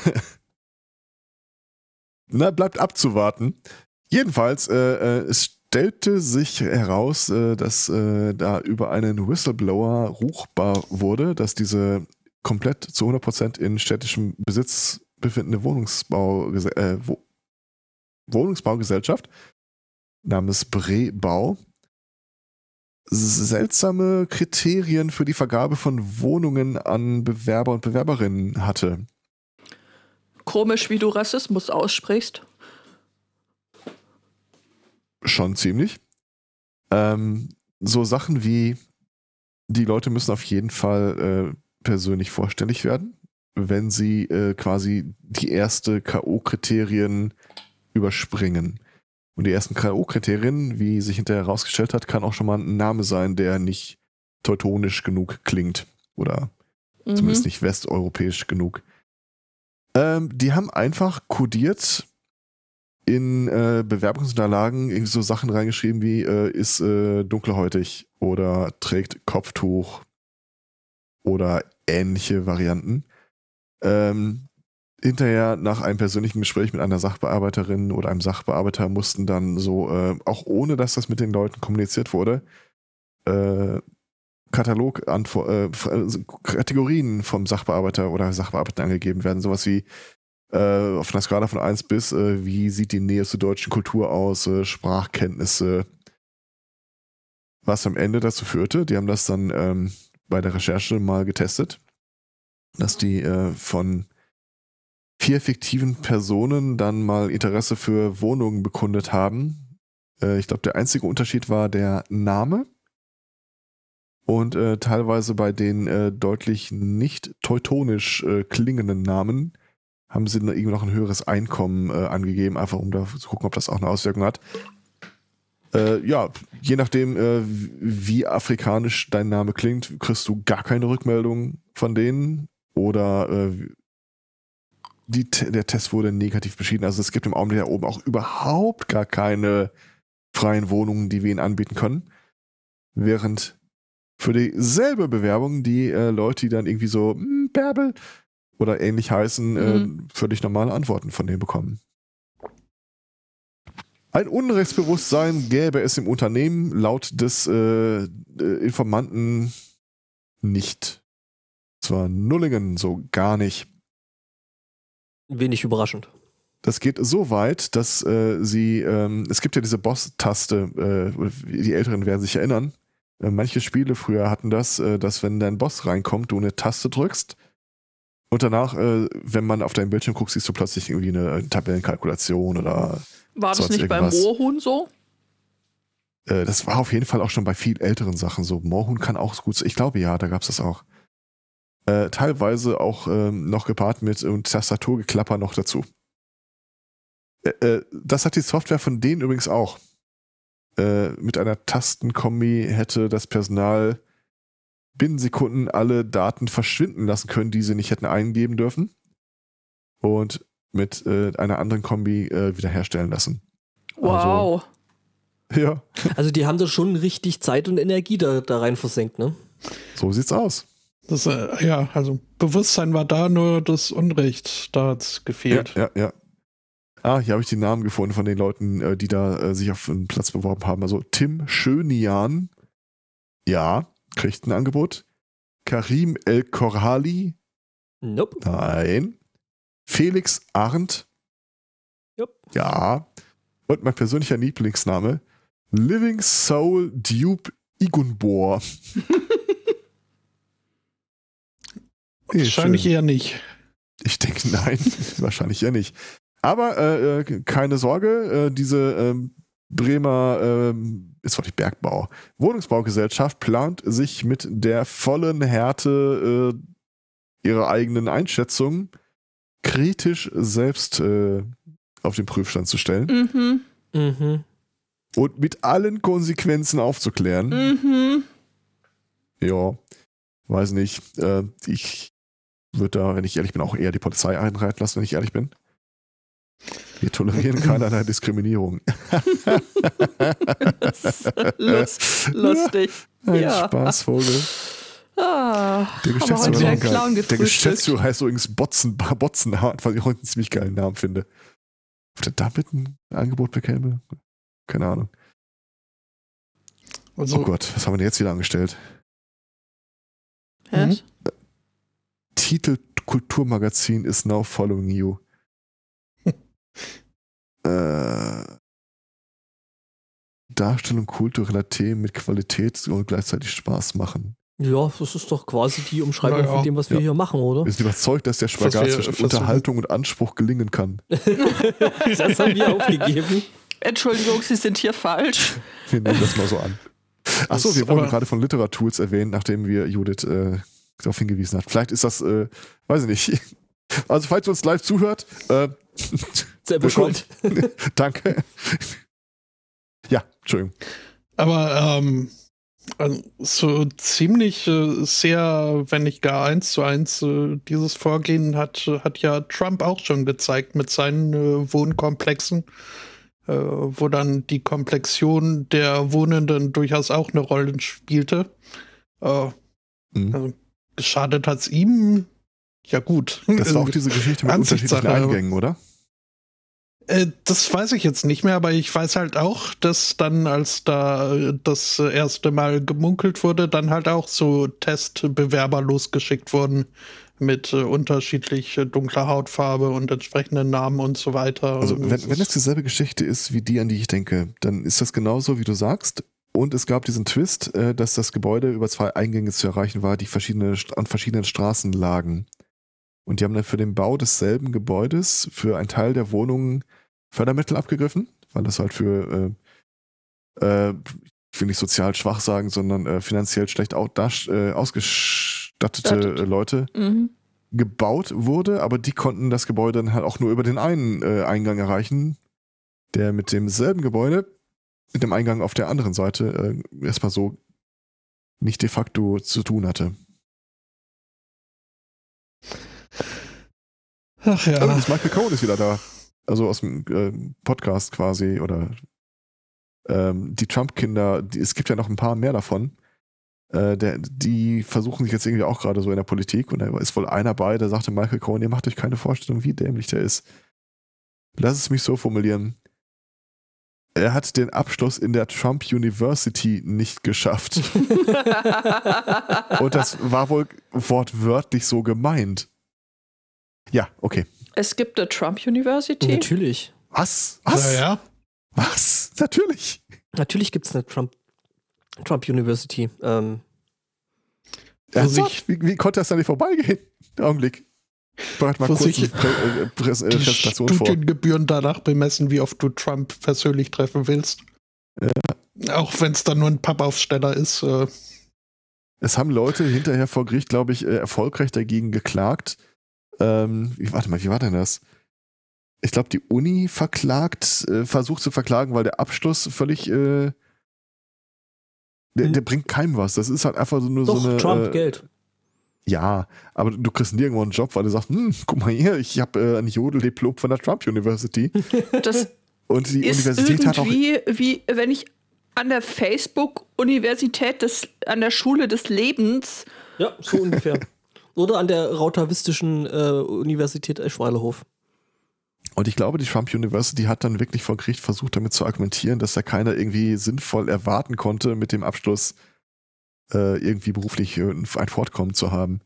S4: Na, bleibt abzuwarten. Jedenfalls, äh, äh, es stellte sich heraus, äh, dass äh, da über einen Whistleblower ruchbar wurde, dass diese komplett zu 100% in städtischem Besitz befindende Wohnungsbau, äh, Wo Wohnungsbaugesellschaft namens Brebau seltsame Kriterien für die Vergabe von Wohnungen an Bewerber und Bewerberinnen hatte.
S3: Komisch, wie du Rassismus aussprichst.
S4: Schon ziemlich. Ähm, so Sachen wie, die Leute müssen auf jeden Fall äh, persönlich vorstellig werden, wenn sie äh, quasi die erste K.O.-Kriterien überspringen. Und die ersten K.O.-Kriterien, wie sich hinterher herausgestellt hat, kann auch schon mal ein Name sein, der nicht teutonisch genug klingt oder mhm. zumindest nicht westeuropäisch genug. Ähm, die haben einfach kodiert in äh, Bewerbungsunterlagen irgendwie so Sachen reingeschrieben wie äh, ist äh, dunkelhäutig oder trägt Kopftuch oder ähnliche Varianten. Ähm, hinterher nach einem persönlichen Gespräch mit einer Sachbearbeiterin oder einem Sachbearbeiter mussten dann so, äh, auch ohne dass das mit den Leuten kommuniziert wurde, äh, Katalog äh, also Kategorien vom Sachbearbeiter oder Sachbearbeiter angegeben werden. Sowas wie äh, auf einer Skala von 1 bis, äh, wie sieht die Nähe zur deutschen Kultur aus, äh, Sprachkenntnisse, was am Ende dazu führte, die haben das dann ähm, bei der Recherche mal getestet, dass die von vier fiktiven Personen dann mal Interesse für Wohnungen bekundet haben Äh, ich glaube, der einzige Unterschied war der Name. Und äh, teilweise bei den äh, deutlich nicht teutonisch äh, klingenden Namen haben sie irgendwie noch ein höheres Einkommen äh, angegeben, einfach um da zu gucken, ob das auch eine Auswirkung hat. Äh, ja, je nachdem, wie afrikanisch dein Name klingt, kriegst du gar keine Rückmeldung von denen oder die, der Test wurde negativ beschieden. Also es gibt im Augenblick da oben auch überhaupt gar keine freien Wohnungen, die wir ihnen anbieten können. Während für dieselbe Bewerbung die äh, Leute, die dann irgendwie so hm, Bärbel oder ähnlich heißen, mhm. äh, völlig normale Antworten von denen bekommen. Ein Unrechtsbewusstsein gäbe es im Unternehmen laut des äh, äh Informanten nicht. Zwar Nullingen so gar nicht.
S2: Wenig überraschend.
S4: Das geht so weit, dass äh, sie, ähm, es gibt ja diese Boss-Taste, äh, die Älteren werden sich erinnern. Äh, manche Spiele früher hatten das, äh, dass wenn dein Boss reinkommt, du eine Taste drückst und danach, äh, wenn man auf deinen Bildschirm guckt, siehst du plötzlich irgendwie eine Tabellenkalkulation oder.
S3: War das nicht irgendwas. beim Moorhuhn so?
S4: Äh, das war auf jeden Fall auch schon bei viel älteren Sachen so. Moorhuhn kann auch gut sein. Ich glaube ja, da gab es das auch. Äh, teilweise auch ähm, noch gepaart mit äh, Tastaturgeklapper noch dazu. Äh, äh, das hat die Software von denen übrigens auch. Äh, mit einer Tastenkombi hätte das Personal binnen Sekunden alle Daten verschwinden lassen können, die sie nicht hätten eingeben dürfen. Und mit äh, einer anderen Kombi wiederherstellen lassen.
S3: Wow.
S4: Also, ja.
S2: Also die haben da schon richtig Zeit und Energie da, da rein versenkt, ne?
S4: So sieht's aus.
S1: Das, äh, ja, also Bewusstsein war da, nur das Unrecht, da hat es gefehlt.
S4: Ja, ja, ja. Ah, hier habe ich die Namen gefunden von den Leuten, äh, die da äh, sich auf einen Platz beworben haben. Also Tim Schönian, ja, kriegt ein Angebot. Karim El Korhali,
S2: nope.
S4: nein. Felix Arndt,
S2: yep.
S4: ja. Und mein persönlicher Lieblingsname, Living Soul Dupe Igunbor.
S1: Wahrscheinlich eher nicht.
S4: Ich denke, nein, wahrscheinlich eher nicht. Aber äh, äh, keine Sorge, äh, diese ähm, Bremer, ist doch nicht Bergbau, Wohnungsbaugesellschaft plant sich mit der vollen Härte äh, ihrer eigenen Einschätzung kritisch selbst äh, auf den Prüfstand zu stellen.
S3: Mhm.
S2: Mhm.
S4: Und mit allen Konsequenzen aufzuklären.
S3: Mhm.
S4: Ja, weiß nicht. Äh, ich würde da, wenn ich ehrlich bin, auch eher die Polizei einreiten lassen, wenn ich ehrlich bin. Wir tolerieren keinerlei Diskriminierung.
S3: Lust, lustig.
S4: Ein
S3: ja.
S4: Spaßvogel.
S3: Ah,
S4: der Geschäftsführer,
S3: Clown
S4: der Geschäftsführer heißt übrigens Botzen, Botzenhart, was ich heute einen ziemlich geilen Namen finde. Ob der damit ein Angebot bekäme? Keine Ahnung.
S1: Also,
S4: oh Gott, was haben wir denn jetzt wieder angestellt?
S3: Yes.
S4: Titel Kulturmagazin is now following you. äh, Darstellung kultureller Themen mit Qualität und gleichzeitig Spaß machen.
S2: Ja, das ist doch quasi die Umschreibung ja, von dem, was wir ja. hier machen, oder?
S4: Wir sind überzeugt, dass der Spagat zwischen Unterhaltung und Anspruch gelingen kann.
S2: das haben wir aufgegeben.
S3: Entschuldigung, Sie sind hier falsch.
S4: Wir nehmen das mal so an. Achso, wir wurden gerade von Literatools erwähnt, nachdem wir Judith äh, darauf hingewiesen hat. Vielleicht ist das, äh, weiß ich nicht. Also, falls ihr uns live zuhört, äh,
S2: selber schuld.
S4: Danke. Ja, Entschuldigung.
S1: Aber ähm, also so ziemlich äh, sehr, wenn nicht gar eins zu eins, äh, dieses Vorgehen hat, hat ja Trump auch schon gezeigt mit seinen äh, Wohnkomplexen, äh, wo dann die Komplexion der Wohnenden durchaus auch eine Rolle spielte. Äh, mhm. Also geschadet hat es ihm. Ja, gut.
S4: Das war auch diese Geschichte mit unterschiedlichen Eingängen, oder?
S1: Äh, das weiß ich jetzt nicht mehr, aber ich weiß halt auch, dass dann, als da das erste Mal gemunkelt wurde, dann halt auch so Testbewerber losgeschickt wurden mit äh, unterschiedlich dunkler Hautfarbe und entsprechenden Namen und so weiter.
S4: Also wenn, wenn es dieselbe Geschichte ist wie die, an die ich denke, dann ist das genauso, wie du sagst. Und es gab diesen Twist, äh, dass das Gebäude über zwei Eingänge zu erreichen war, die verschiedene, an verschiedenen Straßen lagen. Und die haben dann für den Bau desselben Gebäudes für einen Teil der Wohnungen Fördermittel abgegriffen, weil das halt für äh, äh, ich will nicht sozial schwach sagen, sondern äh, finanziell schlecht äh, ausgestattete
S3: Stattet.
S4: Leute
S3: Mhm.
S4: gebaut wurde, aber die konnten das Gebäude dann halt auch nur über den einen äh, Eingang erreichen, der mit demselben Gebäude, mit dem Eingang auf der anderen Seite äh, erstmal so nicht de facto zu tun hatte.
S1: Ach ja.
S4: das Michael Cohen ist wieder da. Also aus dem äh, Podcast quasi oder ähm, die Trump-Kinder, es gibt ja noch ein paar mehr davon. Äh, der, die versuchen sich jetzt irgendwie auch gerade so in der Politik und da ist wohl einer bei, der sagte Michael Cohen, ihr macht euch keine Vorstellung, wie dämlich der ist. Lass es mich so formulieren. Er hat den Abschluss in der Trump University nicht geschafft. Und das war wohl wortwörtlich so gemeint. Ja, okay.
S3: es gibt eine Trump University.
S2: Natürlich.
S4: Was? Was?
S1: Naja.
S4: Was? Natürlich.
S2: Natürlich gibt es eine Trump, Trump University. Ähm,
S4: Ernsthaft? Wie, wie konnte das da nicht vorbeigehen? Der Augenblick. Bereite mal kurz
S1: sich
S4: eine Prä äh, Präs äh,
S1: Die
S4: Präsentation vor.
S1: Studiengebühren danach bemessen, wie oft du Trump persönlich treffen willst. Auch wenn es dann nur ein Pappaufsteller ist. Äh,
S4: Es haben Leute hinterher vor Gericht, glaube ich, äh, erfolgreich dagegen geklagt. Ähm, warte mal, wie war denn das? Ich glaube, die Uni verklagt, äh, versucht zu verklagen, weil der Abschluss völlig, äh, der,
S2: Hm.
S4: der bringt keinem was. Das ist halt einfach so nur
S2: doch,
S4: so eine.
S2: Trump,
S4: äh,
S2: Geld.
S4: Ja, aber du kriegst nirgendwo einen Job, weil du sagst, hm, guck mal hier, ich habe äh, ein Jodeldiplom von der Trump University.
S3: Das
S4: Und die
S3: ist
S4: Universität hat auch.
S3: wie wenn ich an der Facebook-Universität des, an der Schule des Lebens
S2: Ja, so ungefähr. Oder an der rautavistischen äh, Universität Eschweilerhof.
S4: Und ich glaube, die Trump University hat dann wirklich vor Gericht versucht, damit zu argumentieren, dass da keiner irgendwie sinnvoll erwarten konnte, mit dem Abschluss äh, irgendwie beruflich äh, ein Fortkommen zu haben.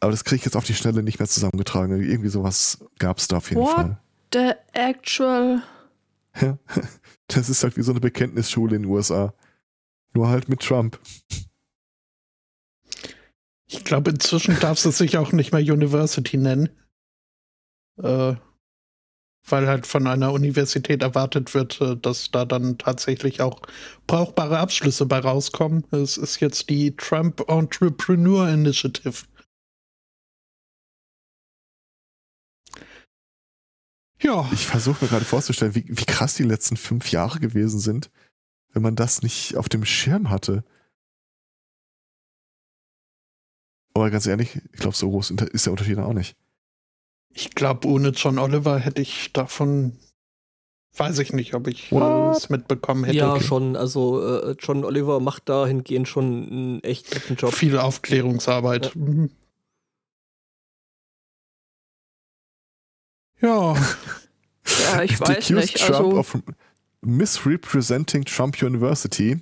S4: Aber das kriege ich jetzt auf die Schnelle nicht mehr zusammengetragen. Irgendwie sowas gab es da auf jeden
S3: What?
S4: Fall.
S3: the actual
S4: Ja. Das ist halt wie so eine Bekenntnisschule in den USA. Nur halt mit Trump.
S1: ich glaube, inzwischen darf es sich auch nicht mehr University nennen. Äh, weil halt von einer Universität erwartet wird, äh, dass da dann tatsächlich auch brauchbare Abschlüsse bei rauskommen. Es ist jetzt die Trump Entrepreneur Initiative. Ja,
S4: Ich versuche mir gerade vorzustellen, wie, wie krass die letzten fünf Jahre gewesen sind, wenn man das nicht auf dem Schirm hatte. Aber ganz ehrlich, ich glaube, so groß ist der Unterschied auch nicht.
S1: Ich glaube, ohne John Oliver hätte ich davon, weiß ich nicht, ob ich es mitbekommen hätte.
S2: Ja, schon. Also äh, John Oliver macht dahingehend schon einen echt guten Job.
S1: Viel Aufklärungsarbeit. Mhm. Ja,
S3: Ja, ich weiß nicht.
S4: Trump
S3: Also,
S4: of misrepresenting Trump University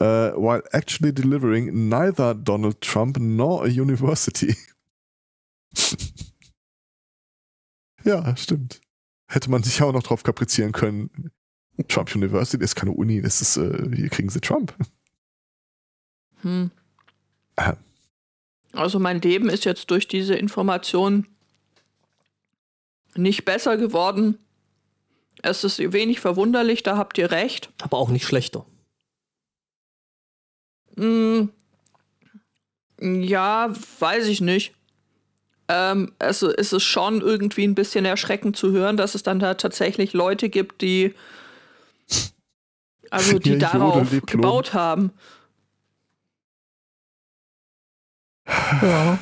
S4: uh, while actually delivering neither Donald Trump nor a university. ja, stimmt. Hätte man sich auch noch drauf kaprizieren können. Trump University ist keine Uni, das ist, äh, hier kriegen sie Trump.
S3: hm.
S4: Aha.
S3: also mein Leben ist jetzt durch diese Information nicht besser geworden. Es ist wenig verwunderlich, da habt ihr recht.
S2: Aber auch nicht schlechter.
S3: Hm, ja, weiß ich nicht. Ähm, also ist es schon irgendwie ein bisschen erschreckend zu hören, dass es dann da tatsächlich Leute gibt, die also die
S4: Ihr
S3: darauf gebaut haben.
S1: ja.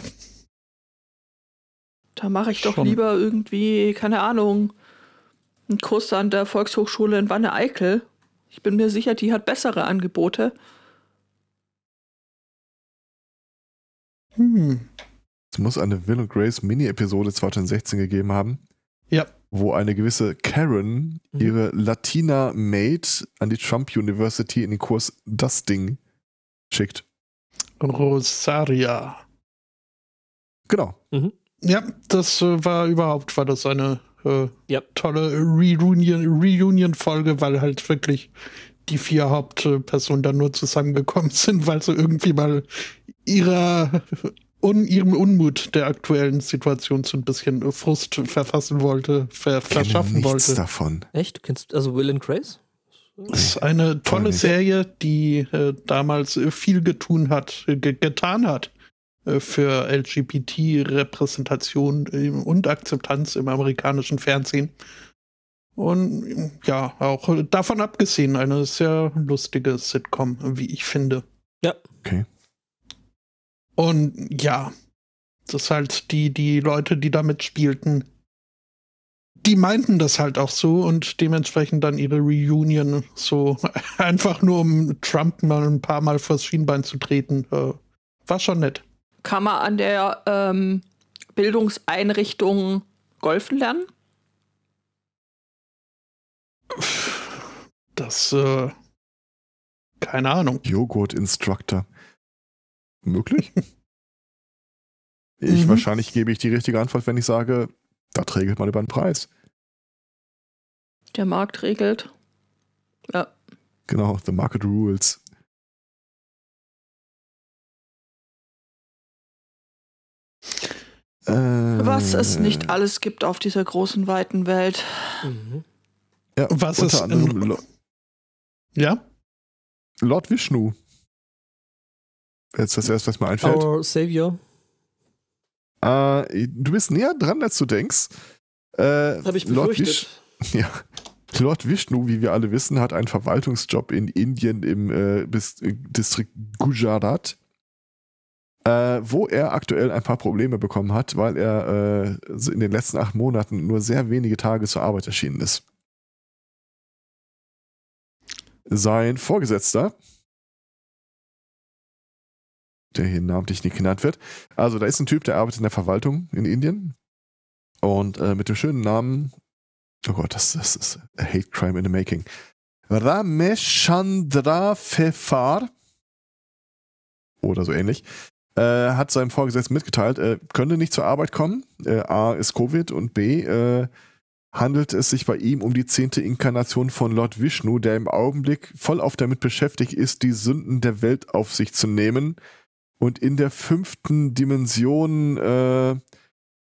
S3: Da mache ich doch
S1: Schon.
S3: lieber irgendwie, keine Ahnung, einen Kurs an der Volkshochschule in Wanne-Eickel. Ich bin mir sicher, die hat bessere Angebote.
S1: Hm.
S4: Es muss eine Will und Grace Mini-Episode 2016 gegeben haben,
S1: Ja.
S4: wo eine gewisse Karen
S2: Mhm.
S4: ihre Latina-Maid an die Trump University in den Kurs Das Ding schickt.
S1: Rosaria.
S4: Genau.
S1: Ja, das äh, war überhaupt, war das eine äh,
S2: Ja.
S1: tolle Reunion- Reunion-Folge, weil halt wirklich die vier Hauptpersonen dann nur zusammengekommen sind, weil sie irgendwie mal ihrer un, ihrem Unmut der aktuellen Situation so ein bisschen Frust verfassen wollte, ver, verschaffen
S4: nichts
S1: wollte.
S4: davon.
S2: Echt? Du kennst also Will and Grace?
S1: Das ist eine tolle. Serie, die äh, damals äh, viel getun hat, äh, ge getan hat äh, für LGBT-Repräsentation äh, und Akzeptanz im amerikanischen Fernsehen. Und ja, auch davon abgesehen, eine sehr lustige Sitcom, wie ich finde.
S2: Ja.
S4: Okay.
S1: Und ja, das ist halt die, die Leute, die da mitspielten, die meinten das halt auch so und dementsprechend dann ihre Reunion so einfach nur um Trump mal ein paar Mal vors Schienbein zu treten. Äh, war schon nett.
S3: Kann man an der ähm, Bildungseinrichtung golfen lernen?
S1: Das, äh, keine Ahnung.
S4: Joghurt-Instructor. Möglich? ich
S1: Mhm.
S4: wahrscheinlich gebe ich die richtige Antwort, wenn ich sage, da regelt man über den Preis.
S3: Der Markt regelt. Ja.
S4: Genau, the market rules. Äh,
S3: Was es nicht alles gibt auf dieser großen, weiten Welt.
S2: Mhm.
S4: Ja,
S1: Was
S4: unter
S1: ist
S4: anderem
S1: in-
S4: Lo
S1: Ja?
S4: Lord Vishnu. Jetzt das erste, was mir einfällt.
S2: Our Savior.
S4: Äh, du bist näher dran, als du denkst. Äh,
S2: Habe ich
S4: Lord
S2: befürchtet.
S4: Vish- ja. Lord Vishnu, wie wir alle wissen, hat einen Verwaltungsjob in Indien im äh, Distrikt Gujarat, äh, wo er aktuell ein paar Probleme bekommen hat, weil er äh, in den letzten acht Monaten nur sehr wenige Tage zur Arbeit erschienen ist. Sein Vorgesetzter, der hier namentlich nicht genannt wird, also da ist ein Typ, der arbeitet in der Verwaltung in Indien und äh, mit dem schönen Namen Oh Gott, das, das ist a hate crime in the making. Rameshandra Fefar oder so ähnlich, äh, hat seinem Vorgesetzten mitgeteilt, er könnte nicht zur Arbeit kommen. Äh, A ist Covid und B äh, handelt es sich bei ihm um die zehnte Inkarnation von Lord Vishnu, der im Augenblick voll auf damit beschäftigt ist, die Sünden der Welt auf sich zu nehmen und in der fünften Dimension äh,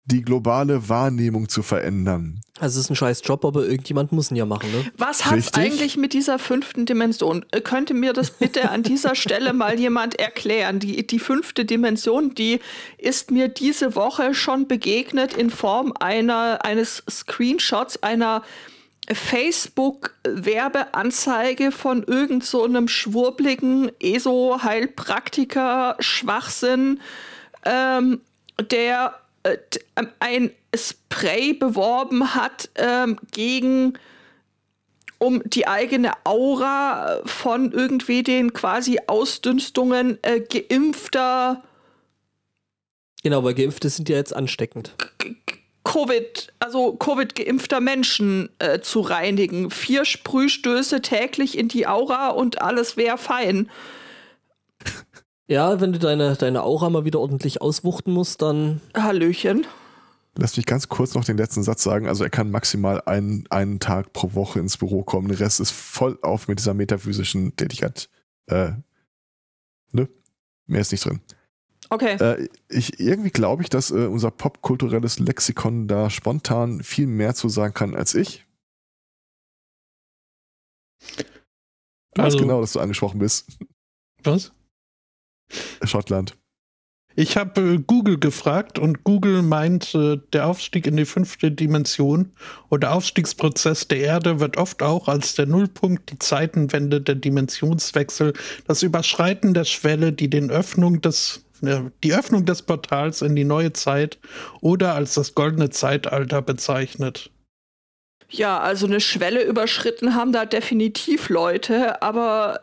S4: die globale Wahrnehmung zu verändern.
S2: Also es ist ein scheiß Job, aber irgendjemand muss ihn ja machen, ne?
S3: Was hat
S4: Richtig.
S3: eigentlich mit dieser fünften Dimension? Äh, Könnte mir das bitte an dieser Stelle mal jemand erklären? Die, die fünfte Dimension, die ist mir diese Woche schon begegnet in Form einer, eines Screenshots einer Facebook-Werbeanzeige von irgend so einem schwurbligen ESO-Heilpraktiker-Schwachsinn, ähm, der äh, ähm, ein Spray beworben hat ähm, gegen um die eigene Aura von irgendwie den quasi Ausdünstungen äh, geimpfter
S2: Genau, weil Geimpfte sind ja jetzt ansteckend.
S3: Covid, also Covid-geimpfter Menschen äh, zu reinigen. Vier Sprühstöße täglich in die Aura und alles wäre fein.
S2: Ja, wenn du deine, deine Aura mal wieder ordentlich auswuchten musst, dann
S3: Hallöchen.
S4: Lass mich ganz kurz noch den letzten Satz sagen. Also er kann maximal einen, einen Tag pro Woche ins Büro kommen. Der Rest ist voll auf mit dieser metaphysischen Tätigkeit. Äh, ne? Mehr ist nicht drin.
S3: Okay.
S4: Äh, ich, irgendwie glaube ich, dass äh, unser popkulturelles Lexikon da spontan viel mehr zu sagen kann als ich. Du weißt
S1: Also-
S4: genau, dass du angesprochen bist.
S1: Was?
S4: Schottland.
S1: Ich habe äh, Google gefragt und Google meint, äh, der Aufstieg in die fünfte Dimension oder Aufstiegsprozess der Erde wird oft auch als der Nullpunkt, die Zeitenwende, der Dimensionswechsel, das Überschreiten der Schwelle, die den Öffnung des die Öffnung des Portals in die neue Zeit oder als das goldene Zeitalter bezeichnet.
S3: Ja, also eine Schwelle überschritten haben da definitiv Leute, aber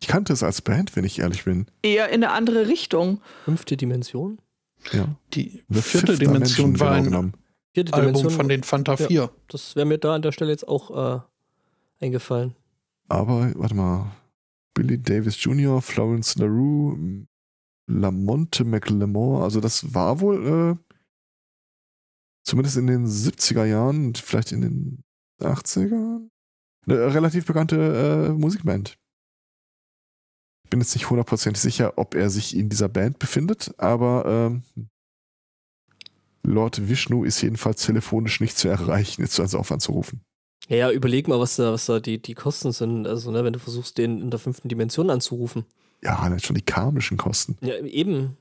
S4: Ich kannte es als Band, wenn ich ehrlich bin.
S3: eher in eine andere Richtung.
S2: fünfte Dimension.
S4: Ja.
S1: Die vierte Dimension
S4: Dimension,
S1: war
S4: genau
S1: ein
S4: genommen.
S2: Vierte
S1: Album
S2: Dimension.
S1: von den Fanta
S2: Ja.
S1: 4.
S2: das wäre mir da an der Stelle jetzt auch äh, eingefallen.
S4: Aber, warte mal. Billy Davis Jr., Florence LaRue, Lamonte McLemore, also das war wohl äh, zumindest in den 70er Jahren vielleicht in den 80ern eine relativ bekannte äh, Musikband. Ich bin jetzt nicht hundertprozentig sicher, ob er sich in dieser Band befindet, aber ähm, Lord Vishnu ist jedenfalls telefonisch nicht zu erreichen, jetzt also auf anzurufen.
S2: Ja, ja, überleg mal, was da, was da die, die Kosten sind. Also, ne, wenn du versuchst, den in der fünften Dimension anzurufen.
S4: Ja, das schon die karmischen Kosten.
S2: Ja, eben.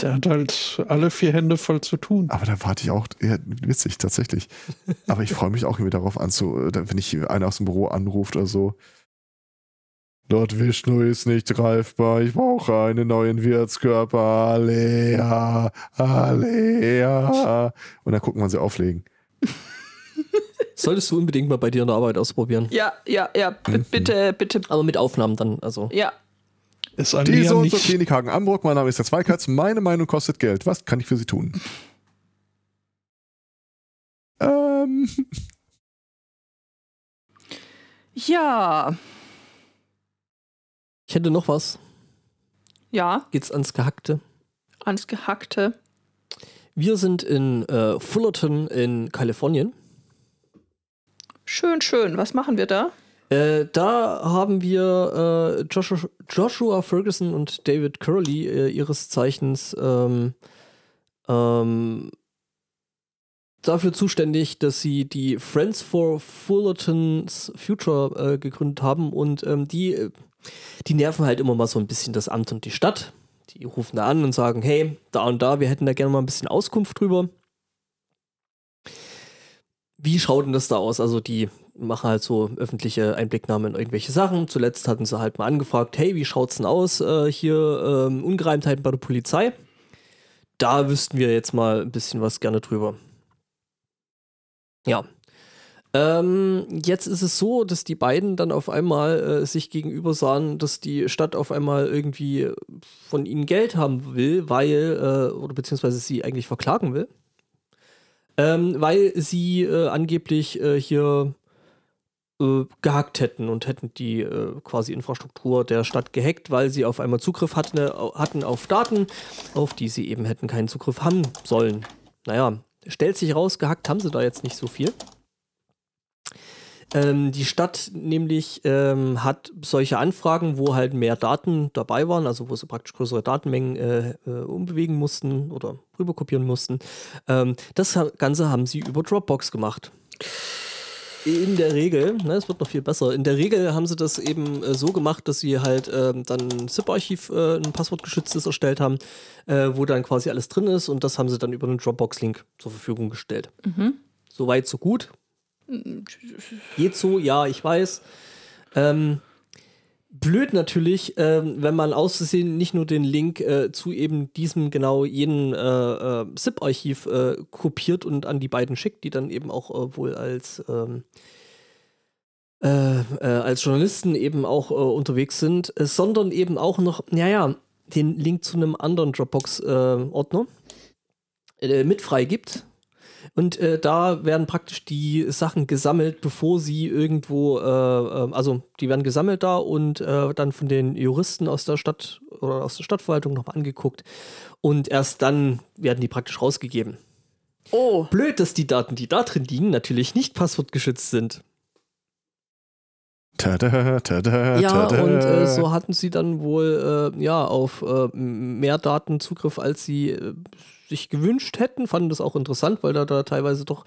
S1: Der hat halt alle vier Hände voll zu tun.
S4: Aber da warte ich auch, ja, witzig, tatsächlich. Aber ich freue mich auch irgendwie darauf anzu, wenn ich einer aus dem Büro anruft oder so. Lord Vishnu ist nicht greifbar. Ich brauche einen neuen Wirtskörper. Alea, Alea. Und dann gucken wir sie auflegen.
S2: Solltest du unbedingt mal bei dir in der Arbeit ausprobieren.
S3: Ja, ja, ja. B
S4: Mhm.
S3: bitte, bitte.
S2: Aber mit Aufnahmen dann, also.
S3: Ja.
S1: Ist an
S4: Die
S1: mir
S4: so und so. Klinik Hagen-Ambruch. Mein Name ist der Zweikatz. Meine Meinung kostet Geld. Was kann ich für Sie tun? Ähm,
S3: Ja.
S2: Ich hätte noch was.
S3: Ja.
S2: Geht's ans Gehackte.
S3: Ans Gehackte.
S2: Wir sind in äh, Fullerton in Kalifornien.
S3: Schön, schön. Was machen wir da?
S2: Äh, da haben wir äh, Joshua, Joshua Ferguson und David Curley, äh, ihres Zeichens, ähm, ähm, dafür zuständig, dass sie die Friends for Fullerton's Future äh, gegründet haben und ähm, die, äh, die nerven halt immer mal so ein bisschen das Amt und die Stadt. Die rufen da an und sagen, hey, da und da, wir hätten da gerne mal ein bisschen Auskunft drüber. Wie schaut denn das da aus? Also die machen halt so öffentliche Einblicknahmen in irgendwelche Sachen. Zuletzt hatten sie halt mal angefragt, hey, wie schaut's denn aus äh, hier ähm, Ungereimtheiten bei der Polizei? Da wüssten wir jetzt mal ein bisschen was gerne drüber. Ja. Ähm, jetzt ist es so, dass die beiden dann auf einmal äh, sich gegenüber sahen, dass die Stadt auf einmal irgendwie von ihnen Geld haben will, weil, äh, oder beziehungsweise sie eigentlich verklagen will. Ähm, weil sie äh, angeblich äh, hier äh, gehackt hätten und hätten die äh, quasi Infrastruktur der Stadt gehackt, weil sie auf einmal Zugriff hatten, äh, hatten auf Daten, auf die sie eben hätten keinen Zugriff haben sollen. Naja, stellt sich raus, gehackt haben sie da jetzt nicht so viel. Ähm, die Stadt nämlich ähm, hat solche Anfragen, wo halt mehr Daten dabei waren, also wo sie praktisch größere Datenmengen äh, äh, umbewegen mussten oder rüberkopieren mussten. Ähm, das Ganze haben sie über Dropbox gemacht. In der Regel, ne, es wird noch viel besser, in der Regel haben sie das eben äh, so gemacht, dass sie halt ähm, dann ein ZIP-Archiv, äh, ein passwortgeschütztes erstellt haben, äh, wo dann quasi alles drin ist und das haben sie dann über einen Dropbox-Link zur Verfügung gestellt.
S3: Mhm.
S2: Soweit, so gut. Geht so, ja, ich weiß. Ähm, blöd natürlich, ähm, wenn man auszusehen nicht nur den Link äh, zu eben diesem genau jenen äh, äh, ZIP-Archiv äh, kopiert und an die beiden schickt, die dann eben auch äh, wohl als ähm, äh, als Journalisten eben auch unterwegs sind, sondern eben auch noch, naja, den Link zu einem anderen Dropbox-Ordner mit freigibt. Und äh, da werden praktisch die Sachen gesammelt, bevor sie irgendwo, äh, äh, also die werden gesammelt da und äh, dann von den Juristen aus der Stadt oder aus der Stadtverwaltung nochmal angeguckt. Und erst dann werden die praktisch rausgegeben.
S3: Oh,
S2: Blöd, dass die Daten, die da drin liegen, natürlich nicht passwortgeschützt sind.
S4: tada, tada,
S2: Ja,
S4: tada.
S2: und äh, so hatten sie dann wohl äh, ja auf äh, mehr Daten Zugriff, als sie äh, sich gewünscht hätten. Fanden das auch interessant, weil da, da teilweise doch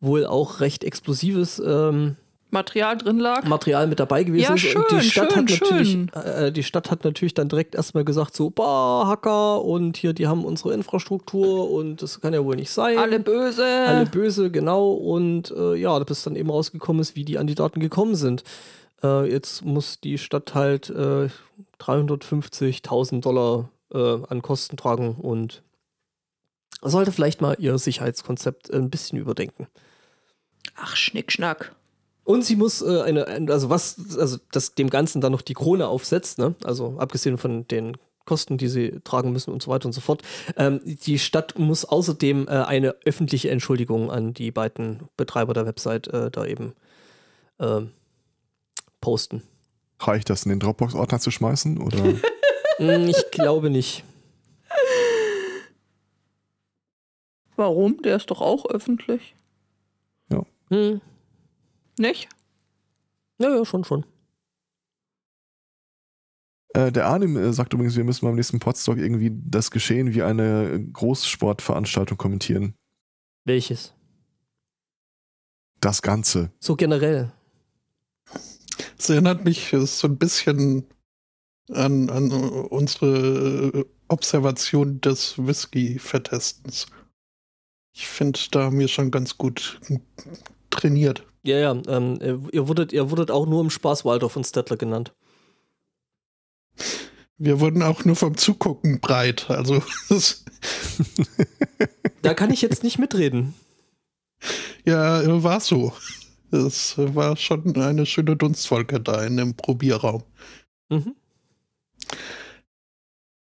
S2: wohl auch recht explosives ähm,
S3: Material drin lag.
S2: Material mit dabei gewesen
S3: Ja,
S2: und die
S3: schön,
S2: Stadt
S3: schön,
S2: hat natürlich,
S3: schön.
S2: äh, die Stadt hat natürlich dann direkt erstmal gesagt, so, bah, Hacker und hier, die haben unsere Infrastruktur und das kann ja wohl nicht sein.
S3: Alle böse.
S2: Alle böse, genau. Und äh, ja, bis dann eben rausgekommen ist, wie die an die Daten gekommen sind. Äh, jetzt muss die Stadt halt äh, 350.000 Dollar äh, an Kosten tragen und sollte vielleicht mal ihr Sicherheitskonzept ein bisschen überdenken.
S3: Ach, Schnickschnack.
S2: Und sie muss äh, eine, ein- also was, also das dem Ganzen dann noch die Krone aufsetzt, ne? Also abgesehen von den Kosten, die sie tragen müssen und so weiter und so fort. Ähm, die Stadt muss außerdem äh, eine öffentliche Entschuldigung an die beiden Betreiber der Website äh, da eben ähm, posten.
S4: Reicht das in den Dropbox-Ordner zu schmeißen? Oder?
S2: Hm, ich glaube nicht.
S3: Warum? Der ist doch auch öffentlich.
S2: Hm.
S3: Nicht?
S2: Ja, ja, schon, schon.
S4: äh, der Arnim äh, sagt übrigens, wir müssen beim nächsten Podstock irgendwie das Geschehen wie eine Großsportveranstaltung kommentieren.
S2: Welches?
S4: das Ganze.
S2: So generell.
S1: Es erinnert mich so ein bisschen an, an unsere Observation des Whisky-Vertestens. Ich finde, da haben wir schon ganz gut trainiert.
S2: Ja, ja. Ähm, ihr, wurdet, ihr wurdet auch nur im Spaß Waldorf und Stettler genannt.
S1: Wir wurden auch nur vom Zugucken breit. Also.
S2: da kann ich jetzt nicht mitreden.
S1: Ja, war so. Es war schon eine schöne Dunstwolke da in dem Probierraum. Mhm.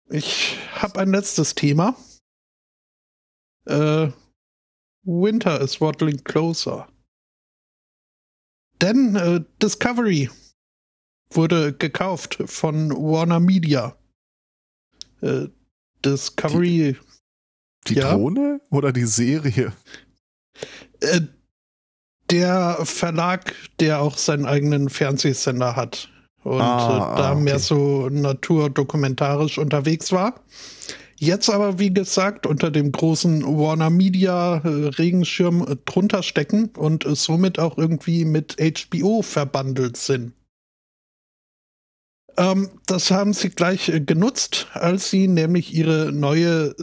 S1: Ich habe ein letztes Thema. Äh, Winter is waddling closer. Denn äh, Discovery wurde gekauft von Warner Media. Äh, Discovery.
S4: Die, die ja, Drohne oder die Serie?
S1: Äh, der Verlag, der auch seinen eigenen Fernsehsender hat und ah, äh, da okay. mehr so naturdokumentarisch unterwegs war. Jetzt aber, wie gesagt, unter dem großen Warner Media äh, Regenschirm äh, drunter stecken und äh, somit auch irgendwie mit HBO verbandelt sind. Ähm, das haben sie gleich genutzt, als sie nämlich ihre neue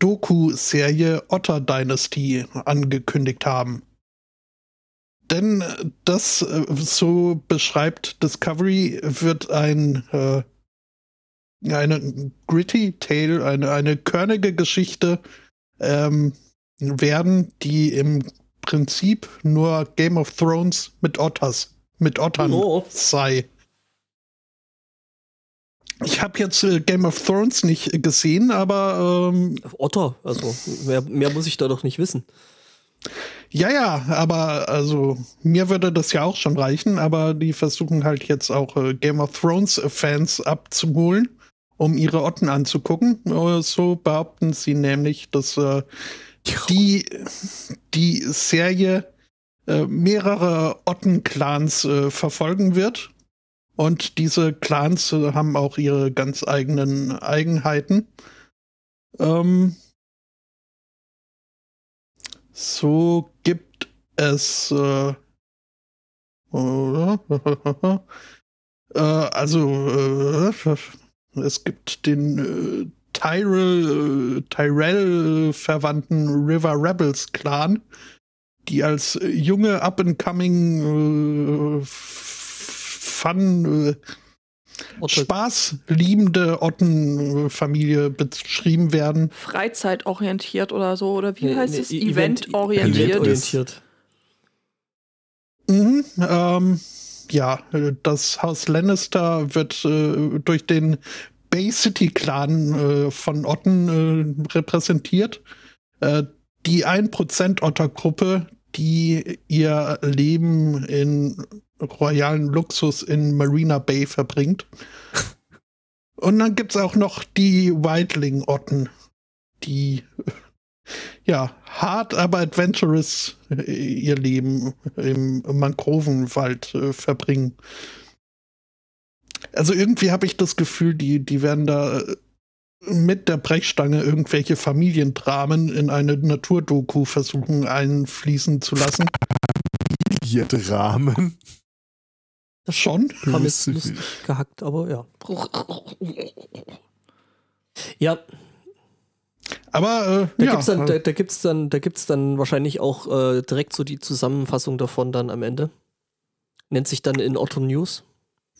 S1: Doku-Serie Otter Dynasty angekündigt haben. Denn das, so beschreibt Discovery, wird ein äh, eine gritty Tale, eine, eine körnige Geschichte ähm, werden, die im Prinzip nur Game of Thrones mit Otters, mit Ottern oh. sei. Ich habe jetzt äh, Game of Thrones nicht gesehen, aber ähm,
S2: Otter, also mehr, mehr muss ich da doch nicht wissen.
S1: Ja, ja, aber also mir würde das ja auch schon reichen, aber die versuchen halt jetzt auch äh, Game of Thrones Fans abzuholen, um ihre Otten anzugucken. Äh, so behaupten sie nämlich, dass äh, die, die Serie äh, mehrere Otten-Clans äh, verfolgen wird. Und diese Clans äh, haben auch ihre ganz eigenen Eigenheiten. Ähm, so gibt es äh, äh, also es gibt den äh, Tyrell, äh, Tyrell verwandten River Rebels Clan, die als junge up-and-coming Fun spaßliebende Ottenfamilie beschrieben werden.
S3: Freizeitorientiert oder so, oder wie nee, heißt nee, es? Eventorientiert. Event
S1: mhm, ähm, ja, das Haus Lannister wird äh, durch den Bay City Clan äh, von Otten äh, repräsentiert. Äh, die 1% Ottergruppe, die ihr Leben in royalen Luxus in Marina Bay verbringt. Und dann gibt es auch noch die Wildling-Otten, die ja hart, aber adventurous äh, ihr Leben im Mangrovenwald äh, verbringen. Also irgendwie habe ich das Gefühl, die, die werden da äh, mit der Brechstange irgendwelche Familiendramen in eine Naturdoku versuchen einfließen zu lassen.
S4: Familiendramen?
S2: Das schon. Haben jetzt lustig gehackt, aber ja. Ja.
S1: Aber
S2: äh, da
S1: ja.
S2: gibt's dann, da, da gibt's dann, da gibt's dann wahrscheinlich auch äh, direkt so die Zusammenfassung davon dann am Ende. Nennt sich dann in Otto News.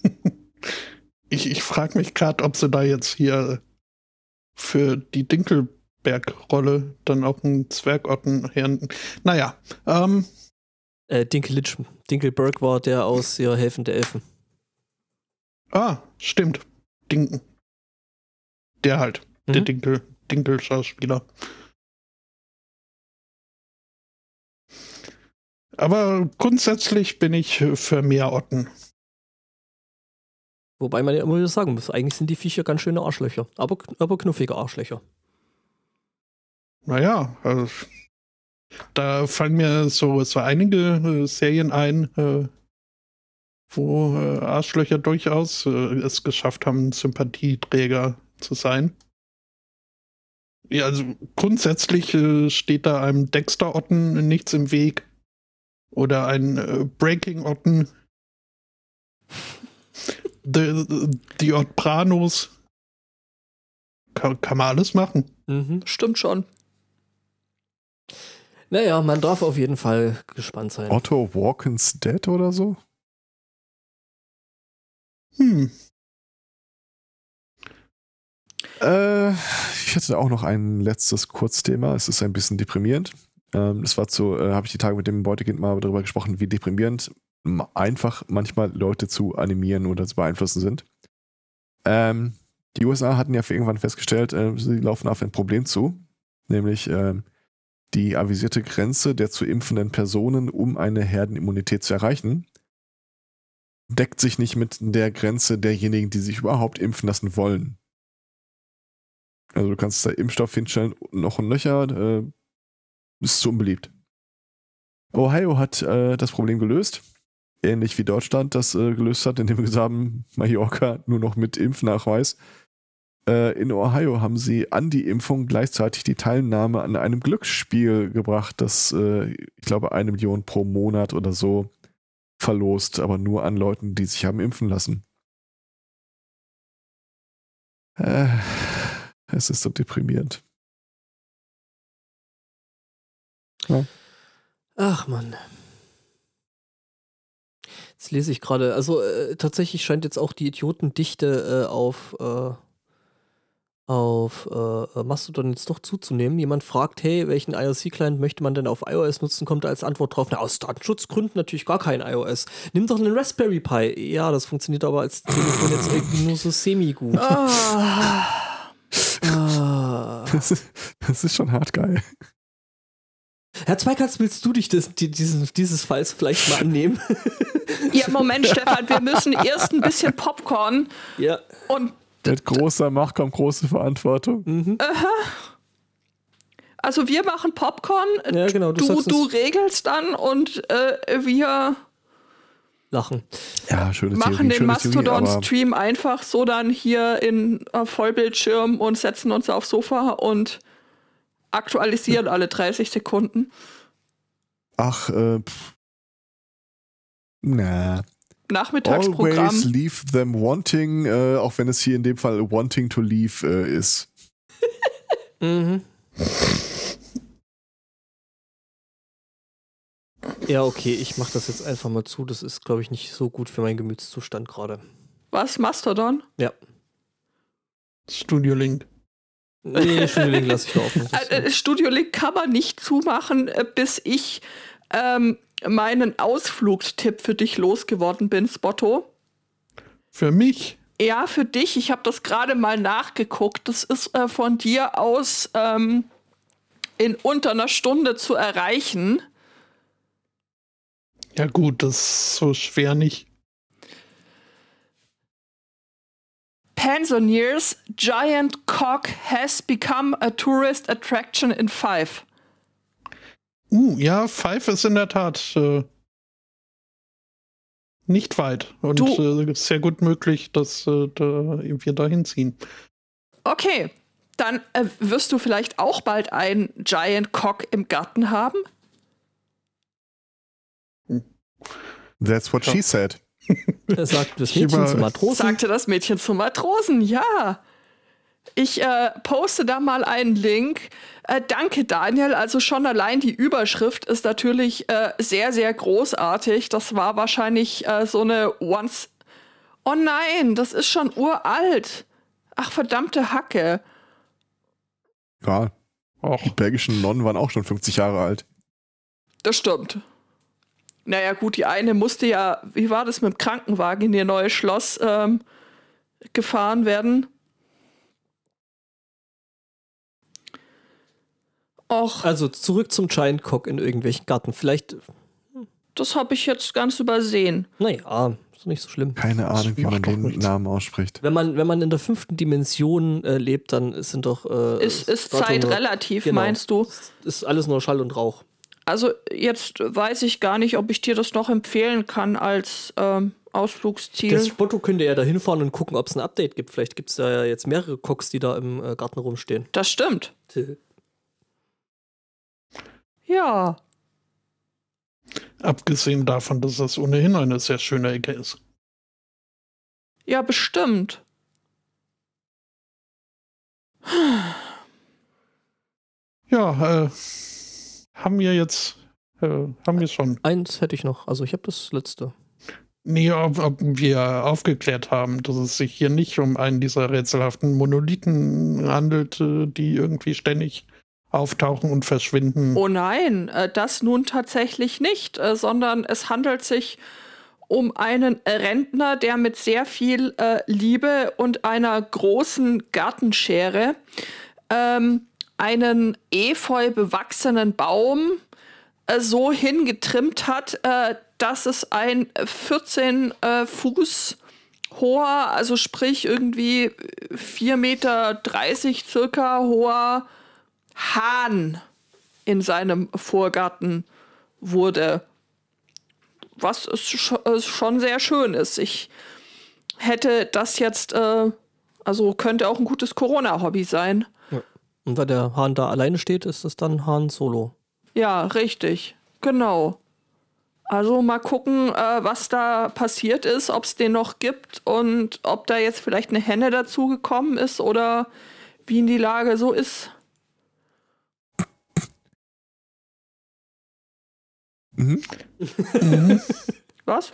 S1: ich ich frage mich gerade, ob sie da jetzt hier für die Dinkelberg-Rolle dann auch einen Zwergotten her. Naja, ähm,
S2: äh, Dinkelitsch. Dinkelberg war der aus ja, Helfen der Elfen.
S1: Ah, stimmt. Dinken. Der halt. Mhm. Der Dinkel, Dinkel-Schauspieler. Aber grundsätzlich bin ich für mehr Otten.
S2: Wobei man ja immer wieder sagen muss, eigentlich sind die Viecher ganz schöne Arschlöcher. Aber, aber knuffige Arschlöcher.
S1: Naja, also da fallen mir so, so einige äh, Serien ein, äh, wo äh, Arschlöcher durchaus äh, es geschafft haben, Sympathieträger zu sein. Ja, also grundsätzlich äh, steht da einem Dexter-Otten nichts im Weg. Oder ein äh, Breaking Otten. die, die Ottpranos. Kann, kann man alles machen.
S2: Mhm.
S3: Stimmt schon.
S2: Naja, man darf auf jeden Fall gespannt sein.
S4: Otto Walkins Dead oder so?
S1: Hm.
S4: Äh, ich hätte auch noch ein letztes Kurzthema. Es ist ein bisschen deprimierend. Ähm, das war zu, äh, habe ich die Tage mit dem Beutekind mal darüber gesprochen, wie deprimierend einfach manchmal Leute zu animieren oder zu beeinflussen sind. Ähm, die USA hatten ja für irgendwann festgestellt, äh, sie laufen auf ein Problem zu, nämlich ähm, die avisierte Grenze der zu impfenden Personen, um eine Herdenimmunität zu erreichen, deckt sich nicht mit der Grenze derjenigen, die sich überhaupt impfen lassen wollen. Also du kannst da Impfstoff hinstellen, noch und Löcher, äh, ist zu unbeliebt. Ohio hat äh, das Problem gelöst, ähnlich wie Deutschland das äh, gelöst hat, indem wir gesagt haben, Mallorca nur noch mit Impfnachweis. Äh, in Ohio haben sie an die Impfung gleichzeitig die Teilnahme an einem Glücksspiel gebracht, das, äh, ich glaube, eine Million pro Monat oder so verlost, aber nur an Leuten, die sich haben impfen lassen. Äh, es ist so deprimierend.
S2: Ach man. Jetzt lese ich gerade, also äh, tatsächlich scheint jetzt auch die Idiotendichte äh, auf, äh, auf äh, Mastodon jetzt doch zuzunehmen. Jemand fragt, hey, welchen IRC-Client möchte man denn auf iOS nutzen? Kommt da als Antwort drauf, na, aus Datenschutzgründen natürlich gar kein iOS. Nimm doch einen Raspberry Pi. Ja, das funktioniert aber als Telefon jetzt irgendwie nur so semi-gut.
S3: Ah.
S4: Das ist, das ist schon hart geil.
S2: Herr Zweikatz, willst du dich des, die, dieses, dieses Falls vielleicht mal annehmen?
S3: ja, Moment, Stefan, wir müssen erst ein bisschen Popcorn
S2: ja.
S3: und
S4: Mit großer Macht kommt große Verantwortung.
S2: Mhm.
S3: also wir machen Popcorn,
S2: Ja, genau, du
S3: du, du regelst dann und äh, wir
S2: Lachen.
S4: Ja, schöne
S3: machen
S4: Theorie,
S3: den Mastodon-Stream einfach so dann hier in äh, Vollbildschirm und setzen uns aufs Sofa und aktualisieren alle 30 Sekunden.
S4: Ach, äh, pff. na.
S3: Nachmittagsprogramm.
S4: Always leave them wanting, äh, auch wenn es hier in dem Fall wanting to leave äh, ist.
S2: Mhm. Ja, okay, ich mach das jetzt einfach mal zu. Das ist, glaube ich, nicht so gut für meinen Gemütszustand gerade.
S3: Was, Mastodon?
S2: Ja.
S1: Studio Link.
S2: Nee, Studio Link lasse ich. Das,
S3: Äh, äh, Studio Link kann man nicht zumachen, äh, bis ich ähm, meinen Ausflugstipp für dich losgeworden bin, Spotto.
S1: Für mich.
S3: Ja, für dich. Ich habe das gerade mal nachgeguckt. Das ist äh, von dir aus ähm, in unter einer Stunde zu erreichen.
S1: Ja, gut, das ist so schwer nicht.
S3: Pensioners Giant Cock has become a tourist attraction in five.
S1: Uh, ja, Five ist in der Tat äh, nicht weit. Und äh, sehr gut möglich, dass äh, da wir da hinziehen.
S3: Okay, dann äh, wirst du vielleicht auch bald einen Giant Cock im Garten haben.
S4: That's what she said.
S2: er sagt das Mädchen zum Matrosen.
S3: Sagte das Mädchen zum Matrosen, ja. Ich äh, poste da mal einen Link. Äh, danke, Daniel. Also schon allein die Überschrift ist natürlich äh, sehr, sehr großartig. Das war wahrscheinlich äh, so eine Once. Oh nein, das ist schon uralt. Ach, verdammte Hacke.
S4: Ja,
S1: Och,
S4: die belgischen Nonnen waren auch schon 50 Jahre alt.
S3: Das stimmt. Naja, gut, die eine musste ja, wie war das mit dem Krankenwagen in ihr neues Schloss ähm, gefahren werden? Och,
S2: Also zurück zum Giant Cock in irgendwelchen Garten. Vielleicht,
S3: das habe ich jetzt ganz übersehen.
S2: naja, ist nicht so schlimm.
S4: Keine Ahnung, wie man den
S1: nichts.
S4: Namen ausspricht.
S2: Wenn man, wenn man in der fünften Dimension äh, lebt, dann sind doch. Äh,
S3: Ist, ist Zeit relativ,
S2: genau.
S3: meinst du?
S2: Ist alles nur Schall und Rauch.
S3: Also jetzt weiß ich gar nicht, ob ich dir das noch empfehlen kann als ähm, Ausflugsziel.
S2: Das Spotto könnte ja da hinfahren und gucken, ob es ein Update gibt. Vielleicht gibt es da ja jetzt mehrere Cocks, die da im äh, Garten rumstehen.
S3: das stimmt. Ja.
S1: Abgesehen davon, dass das ohnehin eine sehr schöne Ecke ist.
S3: Ja, bestimmt.
S1: Ja, äh, haben wir jetzt, äh, haben wir schon.
S2: Eins hätte ich noch. Also ich habe das letzte.
S1: Nee, ob, ob wir aufgeklärt haben, dass es sich hier nicht um einen dieser rätselhaften Monolithen handelt, äh, die irgendwie ständig auftauchen und verschwinden.
S3: Oh nein, äh, das nun tatsächlich nicht, äh, sondern es handelt sich um einen Rentner, der mit sehr viel Liebe und einer großen Gartenschere ähm, einen efeu bewachsenen Baum äh, so hingetrimmt hat, äh, dass es ein 14 äh, Fuß hoher, also sprich irgendwie 4,30 Meter circa hoher Hahn in seinem Vorgarten wurde. Was schon sehr schön ist. Ich hätte das jetzt, äh, also könnte auch ein gutes Corona-Hobby sein.
S2: Und weil der Hahn da alleine steht, ist es dann Hahn Solo.
S3: Ja, richtig. Genau. Also mal gucken, äh, was da passiert ist, ob es den noch gibt und ob da jetzt vielleicht eine Henne dazugekommen ist oder wie in die Lage so ist.
S4: Mhm.
S3: mhm. Was?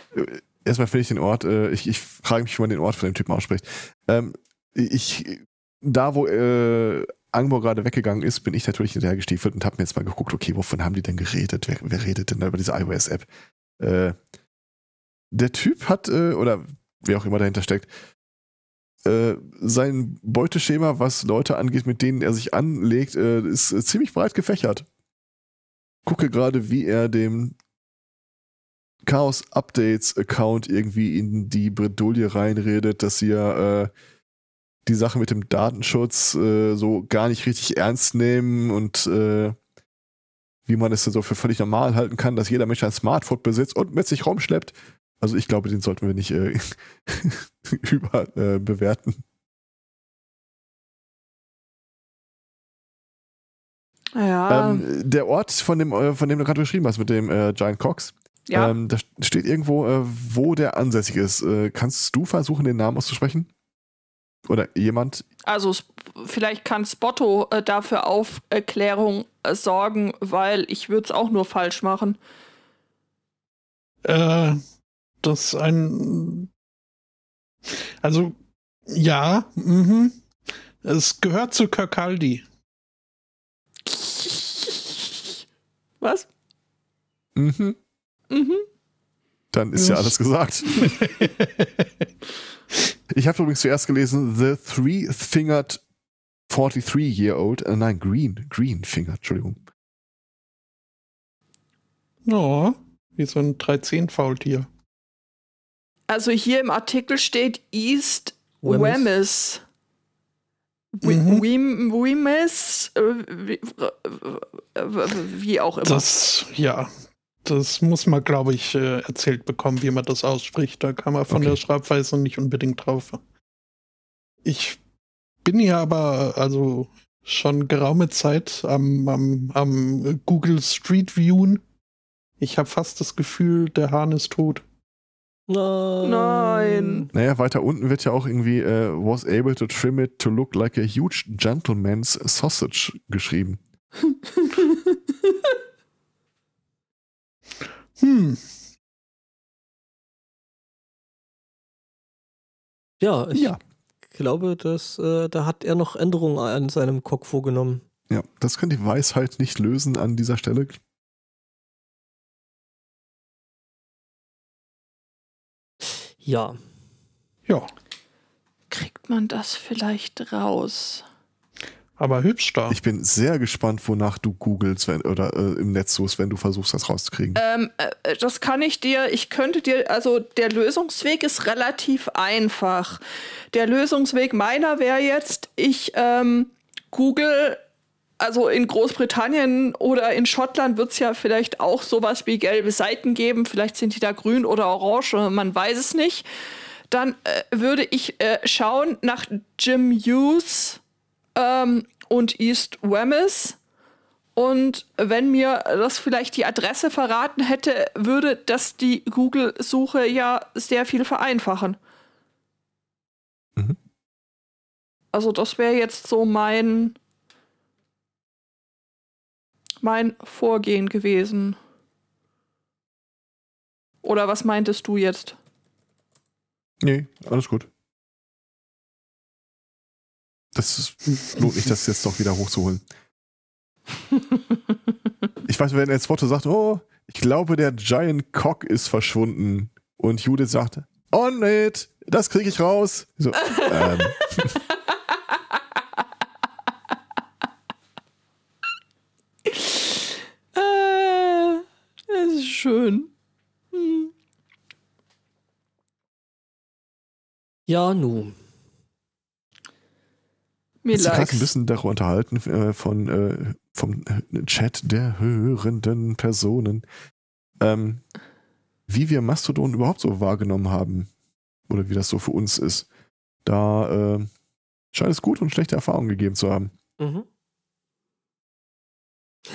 S4: Erstmal finde ich den Ort, äh, ich, ich frage mich, wie man den Ort von dem Typen ausspricht. Ähm, ich, da wo äh, Angbo gerade weggegangen ist, bin ich natürlich hinterher gestiefelt und habe mir jetzt mal geguckt, okay, wovon haben die denn geredet? Wer, wer redet denn da über diese iOS-App? Äh, der Typ hat, äh, oder wer auch immer dahinter steckt, äh, sein Beuteschema, was Leute angeht, mit denen er sich anlegt, äh, ist äh, ziemlich breit gefächert. Gucke gerade, wie er dem Chaos Updates Account irgendwie in die Bredouille reinredet, dass sie ja äh, die Sache mit dem Datenschutz äh, so gar nicht richtig ernst nehmen und äh, wie man es so für völlig normal halten kann, dass jeder Mensch ein Smartphone besitzt und mit sich rumschleppt. Also ich glaube, den sollten wir nicht äh, überbewerten.
S3: Ja.
S4: Ähm, der Ort, von dem, äh, von dem du gerade beschrieben hast, mit dem äh, Giant Cox,
S3: ja.
S4: ähm, da steht irgendwo, äh, wo der ansässig ist. Äh, kannst du versuchen, den Namen auszusprechen? Oder jemand?
S3: Also vielleicht kann Spotto äh, dafür Aufklärung äh, sorgen, weil ich würde es auch nur falsch machen.
S1: Äh, das ein. Also, ja, mhm. Es gehört zu Kirkaldi.
S3: Was?
S4: Mhm.
S3: Mhm.
S4: Dann ist ja alles gesagt. Ich habe übrigens zuerst gelesen, The Three-Fingered 43-Year-Old, äh, nein, Green, Green-Fingered, Entschuldigung.
S1: Oh, wie so ein 13-Faultier.
S3: Also hier im Artikel steht East Wemmis. Wemmis, mhm. wie auch immer.
S1: Das, ja, das muss man, glaube ich, äh, erzählt bekommen, wie man das ausspricht. Da kann man von okay. der Schreibweise nicht unbedingt drauf. Ich bin hier aber also schon geraume Zeit am, am, am Google Street Viewen. Ich habe fast das Gefühl, der Hahn ist tot.
S3: Nein. Nein.
S4: Naja, weiter unten wird ja auch irgendwie uh, was able to trim it to look like a huge gentleman's sausage geschrieben.
S1: Hm.
S2: Ja, ich
S4: ja.
S2: glaube, dass äh, da hat er noch Änderungen an seinem Cock vorgenommen.
S4: Ja, das kann die Weisheit nicht lösen an dieser Stelle.
S2: Ja.
S1: Ja.
S3: Kriegt man das vielleicht raus?
S1: Aber hübsch da.
S4: Ich bin sehr gespannt, wonach du googelst wenn, oder äh, im Netz suchst, wenn du versuchst, das rauszukriegen.
S3: Ähm, äh, das kann ich dir, ich könnte dir, also der Lösungsweg ist relativ einfach. Der Lösungsweg meiner wäre jetzt, ich ähm, google also in Großbritannien oder in Schottland wird es ja vielleicht auch sowas wie gelbe Seiten geben. Vielleicht sind die da grün oder orange, man weiß es nicht. Dann äh, würde ich äh, schauen nach Jim Hughes ähm, und East Wemyss Und wenn mir das vielleicht die Adresse verraten hätte, würde das die Google-Suche ja sehr viel vereinfachen.
S4: Mhm.
S3: Also das wäre jetzt so mein mein Vorgehen gewesen. Oder was meintest du jetzt?
S4: Nee, alles gut. Das lohnt nicht, das jetzt doch wieder hochzuholen. Ich weiß, wenn jetzt Spotto sagt, oh, ich glaube, der Giant Cock ist verschwunden. Und Judith sagt, on it, das kriege ich raus. So, ähm.
S3: Äh, das ist schön. Hm.
S2: Ja, nu.
S3: Mir
S4: Jetzt gerade ein bisschen darüber unterhalten äh, von, äh, vom äh, Chat der hörenden Personen, ähm, wie wir Mastodon überhaupt so wahrgenommen haben oder wie das so für uns ist. Da äh, scheint es gute und schlechte Erfahrungen gegeben zu haben.
S2: Mhm.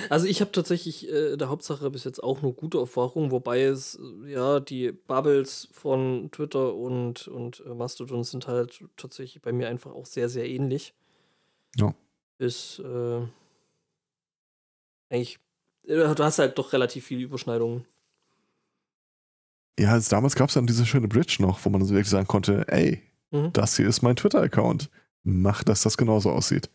S2: Also ich habe tatsächlich äh, der Hauptsache bis jetzt auch nur gute Erfahrungen, wobei es, äh, ja, die Bubbles von Twitter und, und äh, Mastodon sind halt tatsächlich bei mir einfach auch sehr, sehr ähnlich.
S4: Ja.
S2: Ist äh, eigentlich, äh, du hast halt doch relativ viele Überschneidungen.
S4: Ja, also damals gab es dann diese schöne Bridge noch, wo man so wirklich sagen konnte, ey,
S2: Mhm.
S4: das hier ist mein Twitter-Account. Mach, dass das genauso aussieht.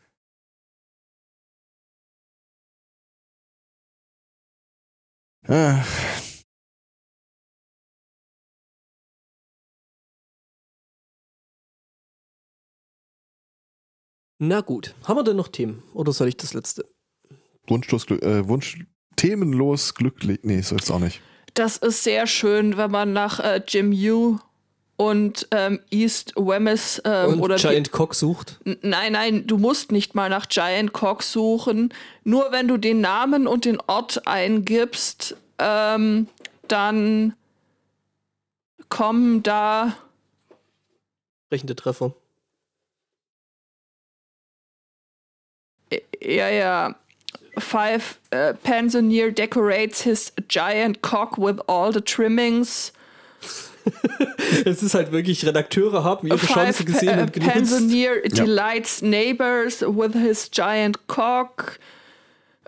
S4: Äh,
S2: Na gut, haben wir denn noch Themen? Oder soll ich das letzte?
S4: wunschlos, äh, Wunsch, themenlos glücklich. Nee, so ist auch nicht.
S3: Das ist sehr schön, wenn man nach äh, Jim Yu und ähm, East Wemyss ähm,
S2: und
S3: oder
S2: Giant Cock sucht?
S3: Nein, nein, du musst nicht mal nach Giant Cock suchen. Nur wenn du den Namen und den Ort eingibst, ähm, dann kommen da
S2: Sprechende Treffer.
S3: Ja ja five uh, Pensioneer decorates his giant cock with all the trimmings.
S2: es ist halt wirklich, Redakteure haben ihre Chance
S3: Five
S2: gesehen
S3: Pe-
S2: und genutzt.
S3: Pensioneer delights neighbors with his giant cock.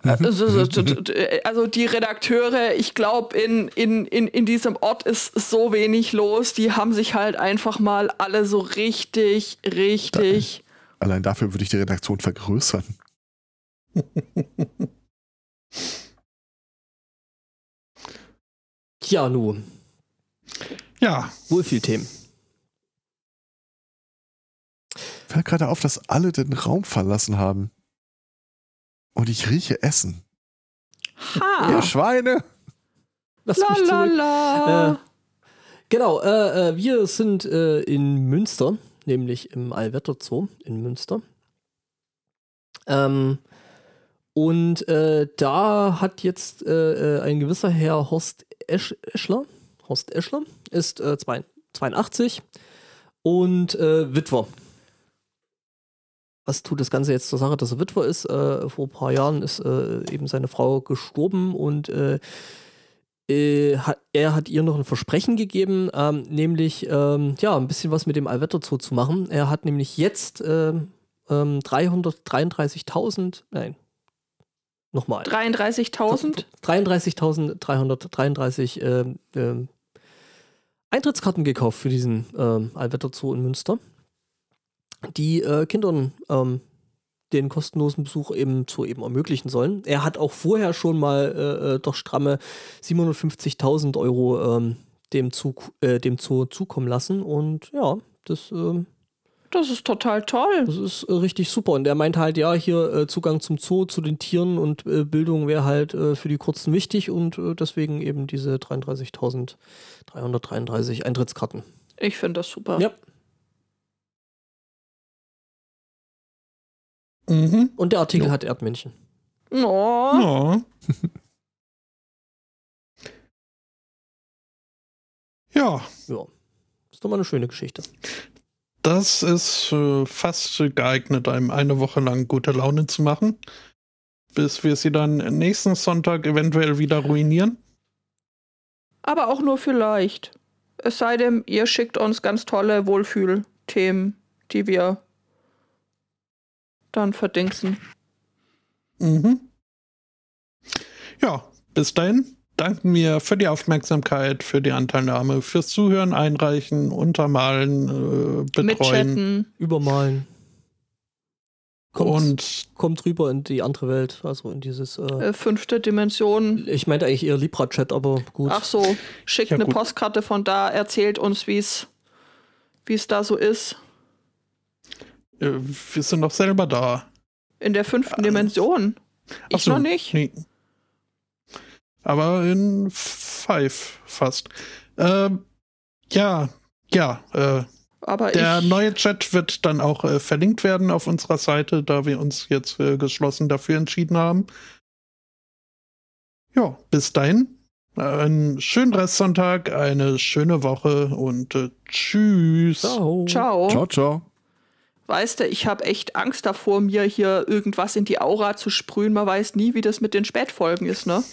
S3: Also, so- so- so- also die Redakteure, ich glaube, in, in, in, in diesem Ort ist so wenig los. Die haben sich halt einfach mal alle so richtig, richtig.
S4: Allein dafür würde ich die Redaktion vergrößern.
S2: Ja, nu,
S1: Ja,
S2: wohl viel Themen.
S4: Fällt gerade auf, dass alle den Raum verlassen haben. Und ich rieche Essen.
S3: Ha!
S4: Ihr Schweine!
S2: Lass
S3: La
S2: mich
S3: la
S2: zurück.
S3: la.
S2: Äh, Genau, äh, äh, wir sind äh, in Münster, nämlich im Allwetter Zoo in Münster. Ähm, und äh, da hat jetzt äh, äh, ein gewisser Herr Horst Esch Eschler, Horst Eschler, ist äh, zwei- 82 und äh, Witwer. Was tut das Ganze jetzt zur Sache, dass er Witwer ist? Äh, vor ein paar Jahren ist eben seine Frau gestorben und hat, er hat ihr noch ein Versprechen gegeben, ähm, nämlich ähm, ja, ein bisschen was mit dem Allwetter Zoo zu machen. Er hat nämlich jetzt ähm, ähm, 333.000, nein, nochmal.
S3: 33.000?
S2: 33.333 ähm, ähm, Eintrittskarten gekauft für diesen ähm, Allwetter Zoo in Münster, die äh, Kindern ähm, den kostenlosen Besuch eben zu eben ermöglichen sollen. Er hat auch vorher schon mal äh, äh, doch stramme 750.000 Euro ähm, dem, Zoo, äh, dem Zoo zukommen lassen und ja, das ähm,
S3: Das ist total toll.
S2: das ist äh, richtig super. Und er meint halt, ja, hier äh, Zugang zum Zoo, zu den Tieren und äh, Bildung wäre halt äh, für die Kurzen wichtig und äh, deswegen eben diese 33.333 Eintrittskarten.
S3: Ich finde das super.
S2: Ja.
S1: mhm.
S2: Und der Artikel
S4: Jo.
S2: hat Erdmännchen.
S3: Oh,
S1: Ja. ja,
S2: Ja. Ist doch mal eine schöne Geschichte.
S1: Das ist äh, fast geeignet, einem eine Woche lang gute Laune zu machen. bis wir sie dann nächsten Sonntag eventuell wieder ruinieren.
S3: Aber auch nur vielleicht. Es sei denn, ihr schickt uns ganz tolle Wohlfühlthemen, die wir dann verdingsen.
S1: Mhm. Ja, bis dahin danken wir für die Aufmerksamkeit, für die Anteilnahme, fürs Zuhören, Einreichen, Untermalen, äh, Betreuen.
S3: Mitchatten.
S2: Übermalen. Kommt,
S1: Und
S2: kommt rüber in die andere Welt, also in dieses. Äh,
S3: Äh, fünfte Dimension.
S2: ich meinte eigentlich eher Libra-Chat, aber gut.
S3: Ach so, schickt
S1: Ja,
S3: eine
S1: gut.
S3: Postkarte von da, erzählt uns, wie es wie es da so ist.
S1: äh, wir sind doch selber da.
S3: In der fünften Dimension. Ich
S1: Ach so,
S3: noch nicht.
S1: Nee. Aber in Five fast. Ähm, ja, ja. Äh,
S3: Aber
S1: der
S3: ich,
S1: neue Chat wird dann auch äh, verlinkt werden auf unserer Seite, da wir uns jetzt äh, geschlossen dafür entschieden haben. Ja, bis dahin. Einen schönen Restsonntag, eine schöne Woche und äh, tschüss.
S2: Ciao.
S3: Ciao.
S4: Ciao, ciao.
S3: Weißt du, ich habe echt Angst davor, mir hier irgendwas in die Aura zu sprühen. Man weiß nie, wie das mit den Spätfolgen ist, ne?